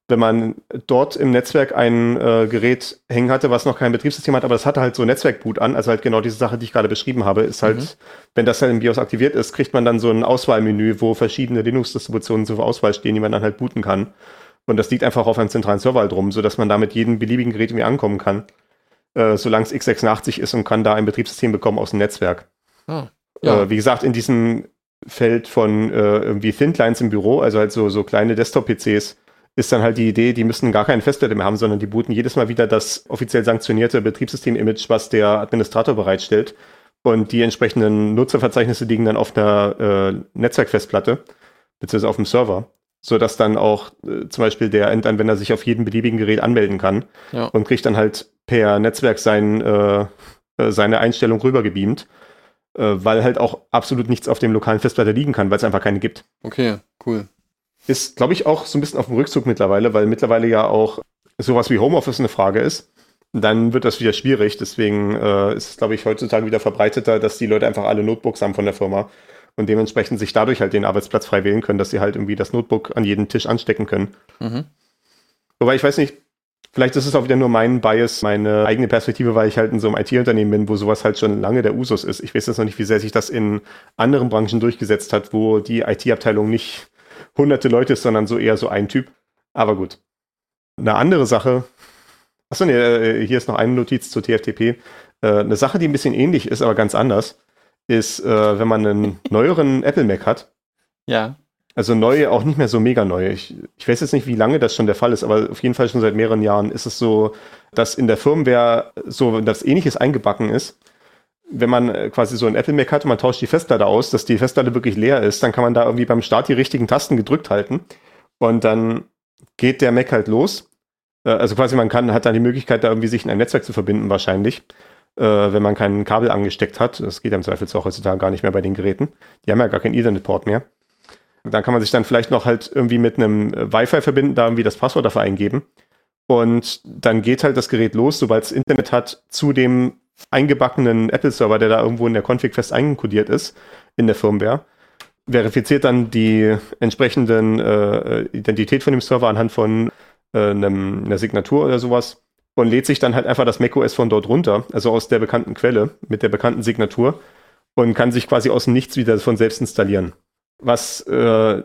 wenn man dort im Netzwerk ein äh, Gerät hängen hatte, was noch kein Betriebssystem hat, aber das hatte halt so Netzwerkboot an, also halt genau diese Sache, die ich gerade beschrieben habe, ist halt, Mhm. wenn das halt im BIOS aktiviert ist, kriegt man dann so ein Auswahlmenü, wo verschiedene Linux-Distributionen zur Auswahl stehen, die man dann halt booten kann. Und das liegt einfach auf einem zentralen Server halt rum, sodass man da mit jedem beliebigen Gerät irgendwie ankommen kann, äh, solange es x86 ist und kann da ein Betriebssystem bekommen aus dem Netzwerk. Ah, ja. Äh, wie gesagt, in diesem Feld von äh, irgendwie Thin Clients im Büro, also halt so, so kleine Desktop-PCs, ist dann halt die Idee, die müssen gar keine Festplatte mehr haben, sondern die booten jedes Mal wieder das offiziell sanktionierte Betriebssystem-Image, was der Administrator bereitstellt. Und die entsprechenden Nutzerverzeichnisse liegen dann auf einer äh, Netzwerkfestplatte, beziehungsweise auf dem Server, sodass dann auch äh, zum Beispiel der Endanwender sich auf jedem beliebigen Gerät anmelden kann Ja. und kriegt dann halt per Netzwerk sein, äh, äh, seine Einstellung rübergebeamt, äh, weil halt auch absolut nichts auf dem lokalen Festplatte liegen kann, weil es einfach keine gibt. Okay, cool. Ist, glaube ich, auch so ein bisschen auf dem Rückzug mittlerweile, weil mittlerweile ja auch sowas wie Homeoffice eine Frage ist. Dann wird das wieder schwierig. Deswegen äh, ist es, glaube ich, heutzutage wieder verbreiteter, dass die Leute einfach alle Notebooks haben von der Firma und dementsprechend sich dadurch halt den Arbeitsplatz frei wählen können, dass sie halt irgendwie das Notebook an jeden Tisch anstecken können. Mhm. Wobei ich weiß nicht, vielleicht ist es auch wieder nur mein Bias, meine eigene Perspektive, weil ich halt in so einem IT-Unternehmen bin, wo sowas halt schon lange der Usus ist. Ich weiß jetzt noch nicht, wie sehr sich das in anderen Branchen durchgesetzt hat, wo die IT-Abteilung nicht hunderte Leute ist, sondern so eher so ein Typ. Aber gut. Eine andere Sache. Achso, nee, äh, hier ist noch eine Notiz zu TFTP. Äh, Eine Sache, die ein bisschen ähnlich ist, aber ganz anders, ist, äh, wenn man einen neueren Apple Mac hat, Ja. also neu, auch nicht mehr so mega neu. Ich, ich weiß jetzt nicht, wie lange das schon der Fall ist, aber auf jeden Fall schon seit mehreren Jahren ist es so, dass in der Firmware so das Ähnliches eingebacken ist. Wenn man äh, quasi so ein Apple Mac hat und man tauscht die Festplatte aus, dass die Festplatte wirklich leer ist, dann kann man da irgendwie beim Start die richtigen Tasten gedrückt halten und dann geht der Mac halt los. Äh, Also quasi man kann, hat dann die Möglichkeit, da irgendwie sich in ein Netzwerk zu verbinden wahrscheinlich, äh, wenn man kein Kabel angesteckt hat. Das geht im Zweifelsfall auch heutzutage gar nicht mehr bei den Geräten. Die haben ja gar keinen Ethernet-Port mehr. Dann kann man sich dann vielleicht noch halt irgendwie mit einem Wi-Fi verbinden, da irgendwie das Passwort dafür eingeben. Und dann geht halt das Gerät los, sobald es Internet hat, zu dem eingebackenen Apple-Server, der da irgendwo in der Config fest einkodiert ist, in der Firmware. Verifiziert dann die entsprechenden äh, Identität von dem Server anhand von äh, einem, einer Signatur oder sowas und lädt sich dann halt einfach das macOS von dort runter, also aus der bekannten Quelle mit der bekannten Signatur und kann sich quasi aus dem Nichts wieder von selbst installieren. Was äh,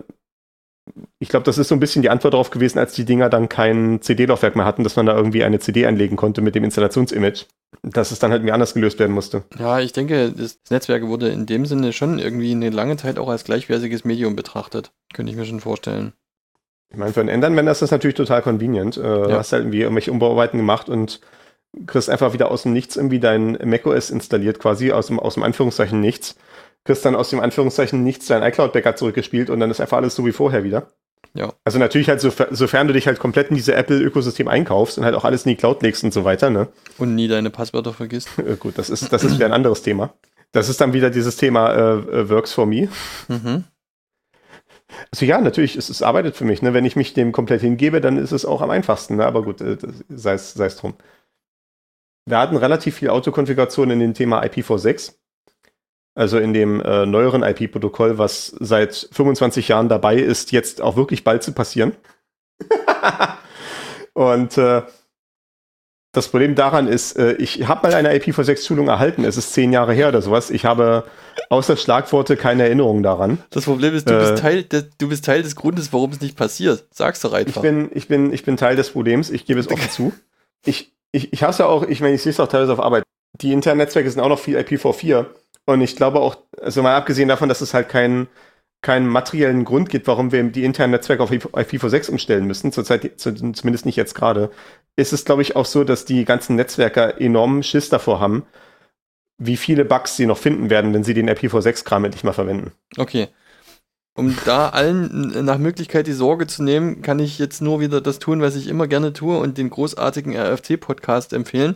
ich glaube, das ist so ein bisschen die Antwort darauf gewesen, als die Dinger dann kein CD-Laufwerk mehr hatten, dass man da irgendwie eine CD einlegen konnte mit dem Installationsimage, dass es dann halt irgendwie anders gelöst werden musste. Ja, ich denke, das Netzwerk wurde in dem Sinne schon irgendwie eine lange Zeit auch als gleichwertiges Medium betrachtet. Könnte ich mir schon vorstellen. Ich meine, für einen Endanwender ist das natürlich total convenient. Äh, Du Ja. hast halt irgendwie irgendwelche Umbauarbeiten gemacht und kriegst einfach wieder aus dem Nichts irgendwie dein macOS installiert, quasi aus dem, aus dem Anführungszeichen nichts. Kriegst dann aus dem Anführungszeichen nichts dein iCloud-Backup zurückgespielt und dann ist einfach alles so wie vorher wieder. Ja. Also natürlich halt, sof- sofern du dich halt komplett in diese Apple-Ökosystem einkaufst und halt auch alles in die Cloud legst und so weiter, ne? Und nie deine Passwörter vergisst. Äh, gut, das ist, das ist wieder ein anderes Thema. Das ist dann wieder dieses Thema äh, äh, Works for Me. Mhm. Also ja, natürlich, es, es arbeitet für mich. Ne? Wenn ich mich dem komplett hingebe, dann ist es auch am einfachsten. Ne? Aber gut, äh, sei es drum. Wir hatten relativ viel Autokonfiguration in dem Thema IPv6. Also in dem äh, neueren IP-Protokoll, was seit 25 Jahren dabei ist, jetzt auch wirklich bald zu passieren. Und äh, das Problem daran ist, äh, ich habe mal eine IPv6-Schulung erhalten. Es ist zehn Jahre her oder sowas. Ich habe außer Schlagworte keine Erinnerung daran. Das Problem ist, du, Äh. bist Teil des, du bist Teil des Grundes, warum es nicht passiert. Sag's doch Ich einfach. bin, ich bin, ich bin Teil des Problems. Ich gebe es offen zu. Ich, ich, ich hasse auch, ich meine, ich sehe es auch teilweise auf Arbeit. Die internen Netzwerke sind auch noch viel IPv4. Und ich glaube auch, also mal abgesehen davon, dass es halt keinen keinen materiellen Grund gibt, warum wir die internen Netzwerke auf IPv6 umstellen müssen, zurzeit, zu, zumindest nicht jetzt gerade, ist es, glaube ich, auch so, dass die ganzen Netzwerker enormen Schiss davor haben, wie viele Bugs sie noch finden werden, wenn sie den IPv6-Kram endlich mal verwenden. Okay. Um da allen nach Möglichkeit die Sorge zu nehmen, kann ich jetzt nur wieder das tun, was ich immer gerne tue und den großartigen RFC-Podcast empfehlen.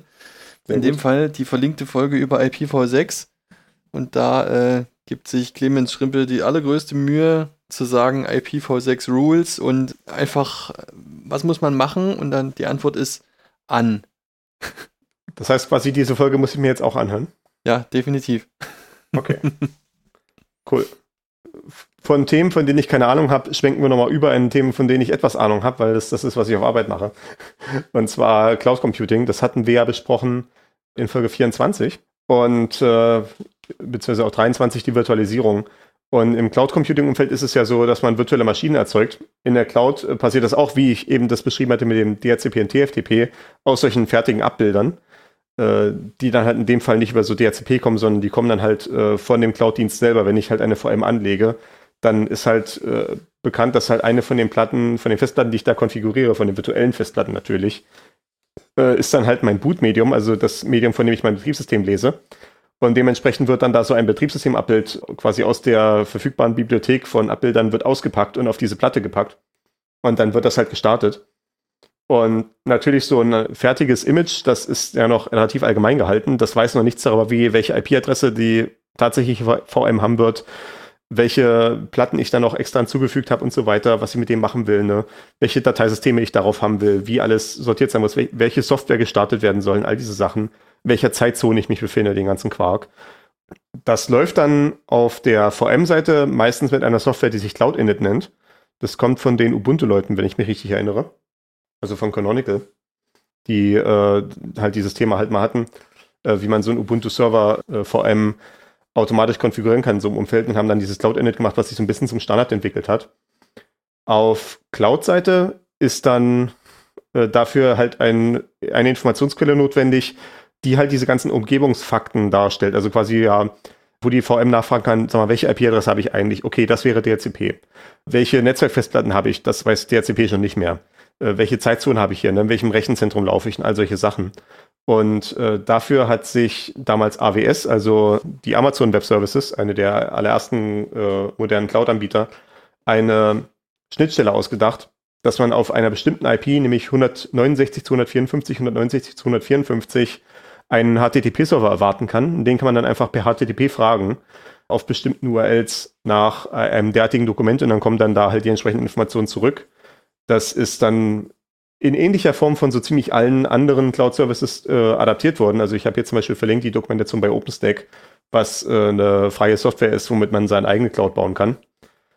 Sehr In dem. Fall die verlinkte Folge über IPv6. Und da äh, gibt sich Clemens Schrimpel die allergrößte Mühe zu sagen IPv6 Rules und einfach, was muss man machen? Und dann die Antwort ist an. Das heißt quasi, diese Folge muss ich mir jetzt auch anhören. Ja, definitiv. Okay. cool. Von Themen, von denen ich keine Ahnung habe, schwenken wir nochmal über in Themen, von denen ich etwas Ahnung habe, weil das, das ist, was ich auf Arbeit mache. Und zwar Cloud Computing. Das hatten wir ja besprochen in Folge 24 und äh, beziehungsweise auch 23 die Virtualisierung. Und im Cloud Computing Umfeld ist es ja so, dass man virtuelle Maschinen erzeugt. In der Cloud äh, passiert das auch, wie ich eben das beschrieben hatte mit dem DHCP und TFTP, aus solchen fertigen Abbildern, äh, die dann halt in dem Fall nicht über so DHCP kommen, sondern die kommen dann halt äh, von dem Cloud-Dienst selber. Wenn ich halt eine VM anlege, dann ist halt äh, bekannt, dass halt eine von den Platten, von den Festplatten, die ich da konfiguriere, von den virtuellen Festplatten natürlich, äh, ist dann halt mein Bootmedium, also das Medium, von dem ich mein Betriebssystem lese. Und dementsprechend wird dann da so ein Betriebssystemabbild quasi aus der verfügbaren Bibliothek von Abbildern wird ausgepackt und auf diese Platte gepackt. Und dann wird das halt gestartet. Und natürlich so ein fertiges Image, das ist ja noch relativ allgemein gehalten. Das weiß noch nichts darüber, wie welche IP-Adresse die tatsächliche VM haben wird, welche Platten ich dann noch extra hinzugefügt habe und so weiter, was ich mit dem machen will, ne? welche Dateisysteme ich darauf haben will, wie alles sortiert sein muss, welche Software gestartet werden sollen, all diese Sachen welcher Zeitzone ich mich befinde, den ganzen Quark. Das läuft dann auf der VM-Seite meistens mit einer Software, die sich Cloud Init nennt. Das kommt von den Ubuntu-Leuten, wenn ich mich richtig erinnere. Also von Canonical, die äh, halt dieses Thema halt mal hatten, äh, wie man so einen Ubuntu-Server äh, VM automatisch konfigurieren kann, so im Umfeld und haben dann dieses Cloud Init gemacht, was sich so ein bisschen zum Standard entwickelt hat. Auf Cloud-Seite ist dann äh, dafür halt ein, eine Informationsquelle notwendig, die halt diese ganzen Umgebungsfakten darstellt. Also quasi ja, wo die VM nachfragen kann, sag mal, welche IP-Adresse habe ich eigentlich? Okay, das wäre DHCP. Welche Netzwerkfestplatten habe ich? Das weiß DHCP schon nicht mehr. Äh, welche Zeitzone habe ich hier? Ne? In welchem Rechenzentrum laufe ich? Und all solche Sachen. Und äh, dafür hat sich damals AWS, also die Amazon Web Services, eine der allerersten äh, modernen Cloud-Anbieter, eine Schnittstelle ausgedacht, dass man auf einer bestimmten IP, nämlich 169 254, 169 254, einen HTTP-Server erwarten kann. Den kann man dann einfach per HTTP fragen auf bestimmten URLs nach äh, einem derartigen Dokument und dann kommen dann da halt die entsprechenden Informationen zurück. Das ist dann in ähnlicher Form von so ziemlich allen anderen Cloud-Services äh, adaptiert worden. Also ich habe jetzt zum Beispiel verlinkt die Dokumentation bei OpenStack, was äh, eine freie Software ist, womit man seine eigene Cloud bauen kann.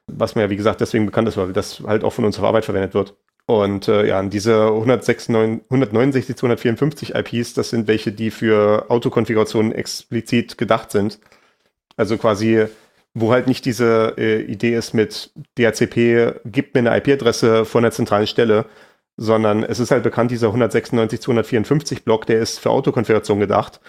Was mir ja, wie gesagt, deswegen bekannt ist, weil das halt auch von uns auf Arbeit verwendet wird. Und äh, ja, diese 169, 254 IPs, das sind welche, die für Autokonfigurationen explizit gedacht sind. Also quasi, wo halt nicht diese äh, Idee ist mit DHCP, gibt mir eine IP-Adresse von der zentralen Stelle, sondern es ist halt bekannt, dieser 196, 254 Block, der ist für Autokonfiguration gedacht.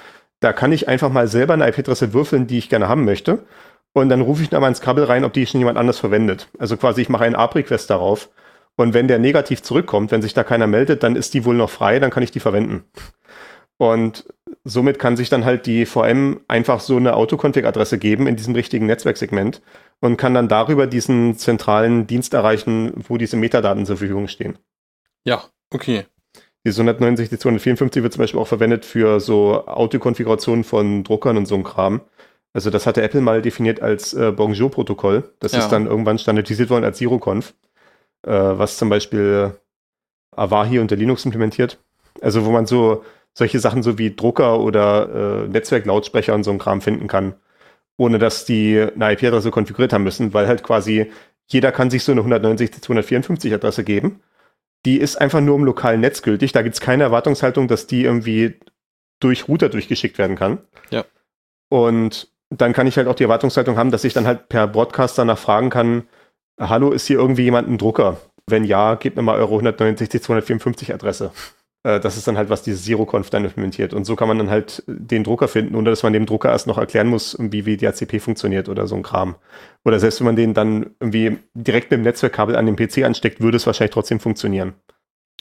Da kann ich einfach mal selber eine IP-Adresse würfeln, die ich gerne haben möchte. Und dann rufe ich da mal ins Kabel rein, ob die schon jemand anders verwendet. Also quasi, ich mache einen API-Request darauf und wenn der negativ zurückkommt, wenn sich da keiner meldet, dann ist die wohl noch frei, dann kann ich die verwenden. Und somit kann sich dann halt die VM einfach so eine Autoconfig-Adresse geben in diesem richtigen Netzwerksegment und kann dann darüber diesen zentralen Dienst erreichen, wo diese Metadaten zur Verfügung stehen. Ja, okay. Die 169 254 wird zum Beispiel auch verwendet für so Autokonfigurationen von Druckern und so ein Kram. Also das hatte Apple mal definiert als äh, Bonjour-Protokoll. Das ja. ist dann irgendwann standardisiert worden als ZeroConf äh, was zum Beispiel Avahi unter Linux implementiert. Also wo man so solche Sachen so wie Drucker oder äh, Netzwerklautsprecher und so ein Kram finden kann, ohne dass die eine IP-Adresse konfiguriert haben müssen, weil halt quasi jeder kann sich so eine 190-254 Adresse geben. Die ist einfach nur im lokalen Netz gültig. Da gibt es keine Erwartungshaltung, dass die irgendwie durch Router durchgeschickt werden kann. Ja. Und dann kann ich halt auch die Erwartungshaltung haben, dass ich dann halt per Broadcaster danach fragen kann, hallo, ist hier irgendwie jemand ein Drucker? Wenn ja, gebt mir mal eure 169 254 Adresse. Äh, das ist dann halt, was dieses ZeroConf dann implementiert. Und so kann man dann halt den Drucker finden, ohne dass man dem Drucker erst noch erklären muss, wie, wie DHCP funktioniert oder so ein Kram. Oder selbst wenn man den dann irgendwie direkt mit dem Netzwerkkabel an den PC ansteckt, würde es wahrscheinlich trotzdem funktionieren.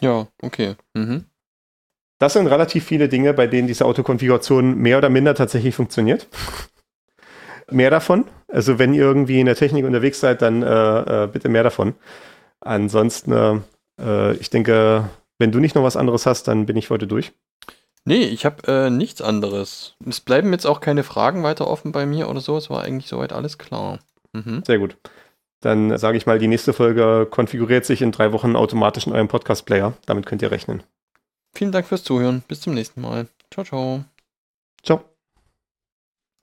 Ja, okay. Mhm. Das sind relativ viele Dinge, bei denen diese Autokonfiguration mehr oder minder tatsächlich funktioniert mehr davon. Also wenn ihr irgendwie in der Technik unterwegs seid, dann äh, äh, bitte mehr davon. Ansonsten, äh, äh, ich denke, wenn du nicht noch was anderes hast, dann bin ich heute durch. Nee, ich habe äh, nichts anderes. Es bleiben jetzt auch keine Fragen weiter offen bei mir oder so. Es war eigentlich soweit alles klar. Mhm. Sehr gut. Dann sage ich mal, die nächste Folge konfiguriert sich in drei Wochen automatisch in eurem Podcast-Player. Damit könnt ihr rechnen. Vielen Dank fürs Zuhören. Bis zum nächsten Mal. Ciao, ciao. Ciao.